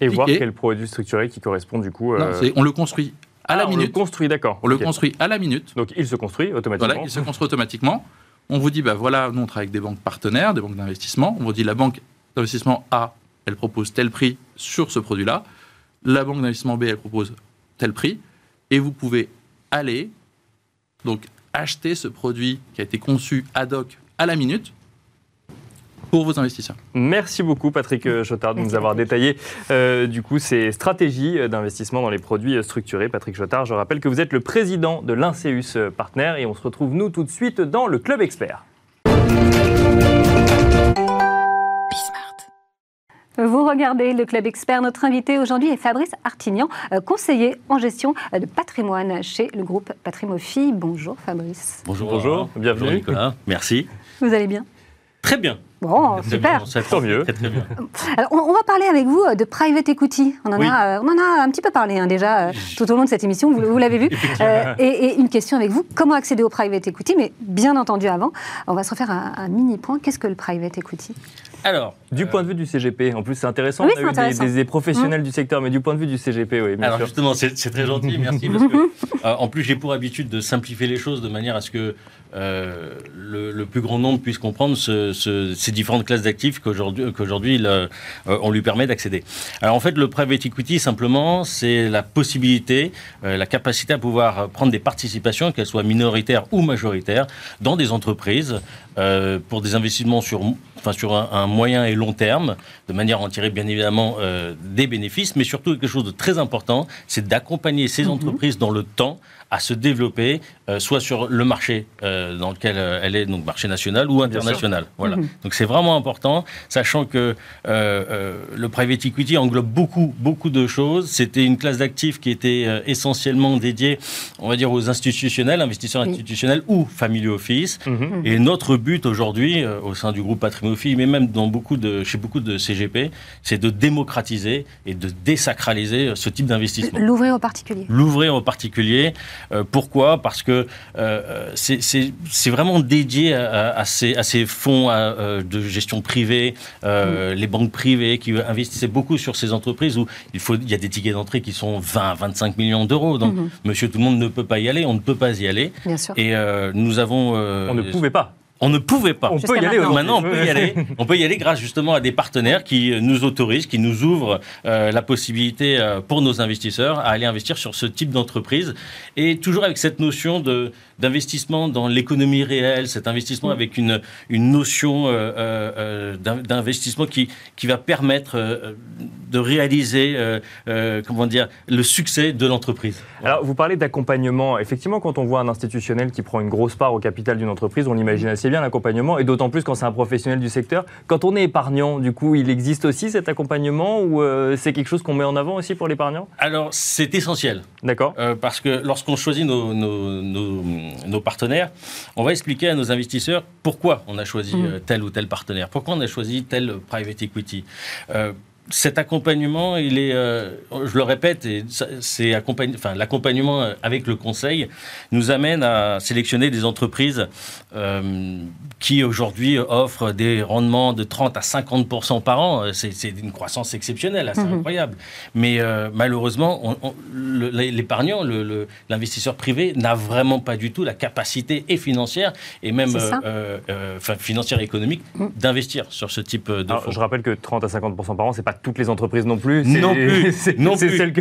et voir quel produit structuré qui correspond du coup. Euh, on le construit à la minute. On le construit, d'accord. On le construit à la minute. Donc il se construit automatiquement. Voilà, il se construit automatiquement. On vous dit, bah voilà, nous on travaille avec des banques partenaires, des banques d'investissement. On vous dit, la banque d'investissement A, elle propose tel prix sur ce produit-là. La banque d'investissement B, elle propose tel prix. Et vous pouvez aller, donc acheter ce produit qui a été conçu ad hoc à la minute pour vos investisseurs. Merci beaucoup Patrick Chotard de nous avoir détaillé euh, du coup ces stratégies d'investissement dans les produits structurés. Patrick Chotard, je rappelle que vous êtes le président de l'Inceus Partner et on se retrouve nous tout de suite dans le Club Expert. Vous regardez le Club Expert. Notre invité aujourd'hui est Fabrice Artignan, euh, conseiller en gestion de patrimoine chez le groupe Patrimophie. Bonjour Fabrice. Bonjour. Bonjour. Bienvenue. Bonjour Nicolas. Merci. Vous allez bien? Très bien. Bon, super. ça tant mieux. Alors, on, va parler avec vous de private equity. On en, a, euh, on en a un petit peu parlé hein, déjà euh, tout au long de cette émission, vous, l'avez vu. Euh, et, une question avec vous, comment accéder au private equity? Mais bien entendu avant, on va se refaire un, mini point. Qu'est-ce que le private equity? Alors, du point de vue du CGP, en plus c'est intéressant, on a eu Des, professionnels mmh. du secteur, mais du point de vue du CGP, oui. Bien Alors justement, c'est très gentil, merci. Parce que, en plus, j'ai pour habitude de simplifier les choses de manière à ce que euh, le, plus grand nombre puisse comprendre ces différentes classes d'actifs qu'aujourd'hui euh, on lui permet d'accéder. Alors en fait, le private equity simplement, c'est la possibilité, euh, la capacité à pouvoir prendre des participations, qu'elles soient minoritaires ou majoritaires, dans des entreprises pour des investissements sur, enfin, sur un, moyen et long terme, de manière à en tirer bien évidemment des bénéfices, mais surtout quelque chose de très important, c'est d'accompagner ces mhm. entreprises dans le temps à se développer, euh, soit sur le marché euh, dans lequel euh, elle est, donc marché national ou international. Voilà. Mhm. Donc c'est vraiment important, sachant que le private equity englobe beaucoup, beaucoup de choses. C'était une classe d'actifs qui était essentiellement dédiée, on va dire, aux institutionnels, investisseurs institutionnels ou family office. Mhm. Et notre but aujourd'hui, au sein du groupe Patrimophie, mais même dans beaucoup de, chez beaucoup de CGP, c'est de démocratiser et de désacraliser ce type d'investissement. L'ouvrir aux particuliers. L'ouvrir aux particuliers. Euh, pourquoi? Parce que euh, c'est vraiment dédié à, ces, à ces, fonds euh, de gestion privée, les banques privées qui investissent beaucoup sur ces entreprises où il, faut, il y a des tickets d'entrée qui sont 20, 25 millions d'euros. Donc, mm-hmm. monsieur, tout le monde ne peut pas y aller, on ne peut pas y aller. Bien sûr. Et nous avons... on ne pouvait pas. On ne pouvait pas. On peut y aller maintenant. on peut y aller. On peut y aller grâce justement à des partenaires qui nous autorisent, qui nous ouvrent euh, la possibilité euh, pour nos investisseurs à aller investir sur ce type d'entreprise. Et toujours avec cette notion de d'investissement dans l'économie réelle, cet investissement avec une, une notion d'investissement qui, qui va permettre de réaliser comment dire, le succès de l'entreprise. Alors, vous parlez d'accompagnement. Effectivement, quand on voit un institutionnel qui prend une grosse part au capital d'une entreprise, on imagine assez bien l'accompagnement, et d'autant plus quand c'est un professionnel du secteur. Quand on est épargnant, du coup, il existe aussi cet accompagnement ou euh, c'est quelque chose qu'on met en avant aussi pour l'épargnant? Alors, c'est essentiel. D'accord. Euh, parce que lorsqu'on choisit nos, nos, partenaires, on va expliquer à nos investisseurs pourquoi on a choisi mmh. euh, tel ou tel partenaire, pourquoi on a choisi tel private equity cet accompagnement, il est, euh, je le répète, c'est enfin, l'accompagnement avec le conseil nous amène à sélectionner des entreprises euh, qui aujourd'hui offrent des rendements de 30 à 50% par an. C'est une croissance exceptionnelle, assez mhm. incroyable. Mais euh, malheureusement, l'épargnant, l'investisseur privé n'a vraiment pas du tout la capacité et financière et même financière et économique mhm. d'investir sur ce type de fonds. Je rappelle que 30 à 50 par an, c'est pas toutes les entreprises non plus. Non plus. C'est celle que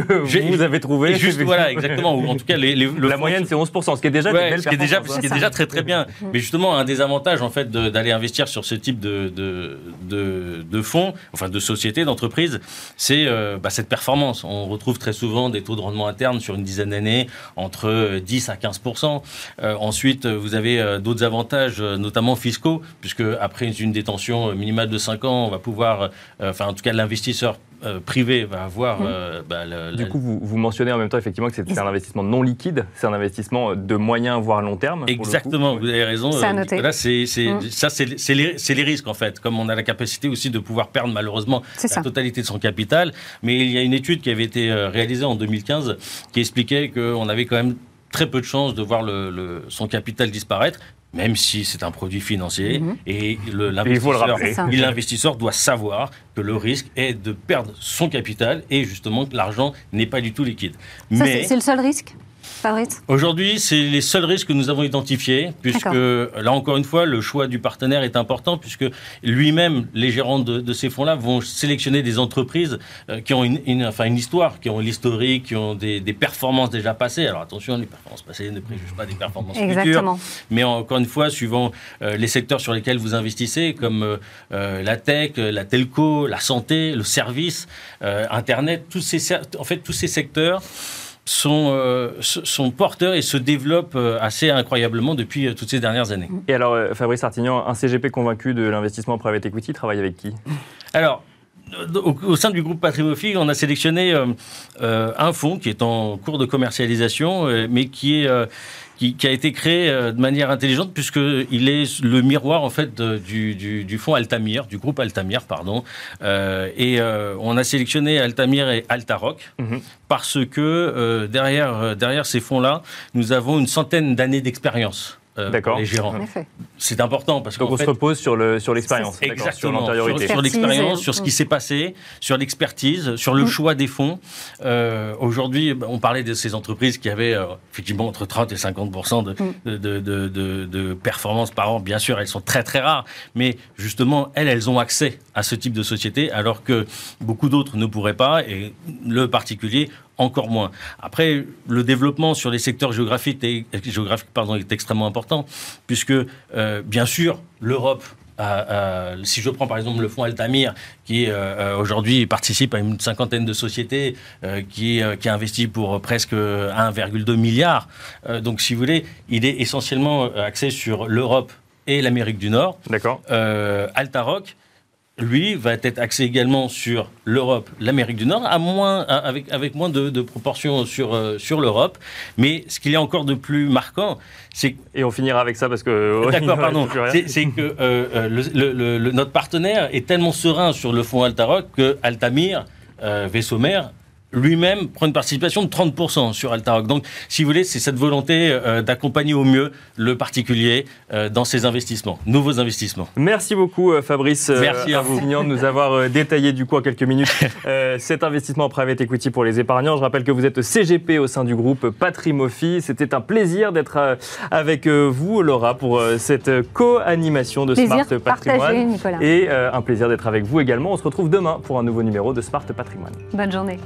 vous avez trouvée. Juste, voilà, exactement. Ou en tout cas, les, la moyenne, c'est 11%, ce qui est déjà ce qui est déjà, ce qui est déjà très très bien. Mais justement, un des avantages en fait d'aller investir sur ce type de, de, de, de fonds, enfin de sociétés, d'entreprises, c'est euh, bah, cette performance. On retrouve très souvent des taux de rendement interne sur une dizaine d'années entre 10 à 15%. Euh, ensuite, vous avez euh, d'autres avantages, notamment fiscaux, puisque après une détention minimale de 5 ans, on va pouvoir, enfin en tout cas l'investisseur investisseur euh, privé va avoir. Mmh. Euh, bah, du coup, vous, vous, mentionnez en même temps effectivement que c'est un investissement non liquide, c'est un investissement de moyen voire long terme. Exactement, vous avez raison. C'est à noter. Là, c'est mmh. ça, c'est les, les, risques en fait. Comme on a la capacité aussi de pouvoir perdre malheureusement la totalité de son capital, mais il y a une étude qui avait été euh, réalisée en 2015 qui expliquait qu'on avait quand même très peu de chances de voir le, son capital disparaître, même si c'est un produit financier. Mhm. Et l'investisseur doit savoir que le risque est de perdre son capital et justement que l'argent n'est pas du tout liquide. Mais c'est le seul risque? Aujourd'hui, c'est les seuls risques que nous avons identifiés, puisque là encore une fois, le choix du partenaire est important, puisque lui-même, les gérants de, ces fonds-là vont sélectionner des entreprises euh, qui ont une, enfin, une histoire, qui ont l'historique, qui ont des, performances déjà passées. Alors attention, les performances passées ne préjugent pas des performances futures. Mais encore une fois, suivant euh, les secteurs sur lesquels vous investissez, comme euh, la tech, la telco, la santé, le service, Internet, tous ces, en fait, tous ces secteurs sont, euh, sont porteurs et se développent euh, assez incroyablement depuis euh, toutes ces dernières années. Et alors, Fabrice Artignan, un CGP convaincu de l'investissement en private equity, travaille avec qui? Alors, au, sein du groupe Patrimofi, on a sélectionné un fonds qui est en cours de commercialisation, mais qui est qui, a été créé euh, de manière intelligente puisqu'il est le miroir en fait du, du, fonds Altamir, du groupe Altamir, pardon. Euh, et euh, on a sélectionné Altamir et Altaroc mhm. parce que derrière, derrière ces fonds-là, nous avons une centaine d'années d'expérience. Euh, les gérants. C'est important parce qu'on se repose sur le sur l'expérience, sur l'antériorité, sur l'expérience, sur ce qui s'est passé, sur l'expertise, sur le mm. choix des fonds. Euh, aujourd'hui, on parlait de ces entreprises qui avaient euh, effectivement entre 30 et 50 mm. de, de, de, de, performance par an. Bien sûr, elles sont très très rares, mais justement, elles, elles ont accès à ce type de société, alors que beaucoup d'autres ne pourraient pas. Et le particulier encore moins. Après, le développement sur les secteurs géographiques, pardon, est extrêmement important, puisque, euh, bien sûr, l'Europe si je prends par exemple le fonds Altamir, qui euh, euh, aujourd'hui participe à une cinquantaine de sociétés, qui, qui a investi pour presque 1,2 milliard. donc, si vous voulez, il est essentiellement axé sur l'Europe et l'Amérique du Nord. D'accord. Altaroc, lui, va être axé également sur l'Europe, l'Amérique du Nord, à moins, avec, avec moins de, proportions sur, euh, sur l'Europe. Mais ce qu'il y a encore de plus marquant, c'est... Et on finira avec ça parce que... D'accord, pardon. C'est que euh, euh, notre partenaire est tellement serein sur le fonds Altaroc que Altamir, vaisseau mère, lui-même prend une participation de 30% sur Altaroc. Donc, si vous voulez, c'est cette volonté euh, d'accompagner au mieux le particulier euh, dans ses investissements, nouveaux investissements. Merci beaucoup, euh, Fabrice. Merci à vous. de nous avoir détaillé du coup en quelques minutes cet investissement en private equity pour les épargnants. Je rappelle que vous êtes CGP au sein du groupe Patrimofi. C'était un plaisir d'être avec vous, Laura, pour cette co-animation de Smart Patrimoine. Nicolas. Et un plaisir d'être avec vous également. On se retrouve demain pour un nouveau numéro de Smart Patrimoine. Bonne journée.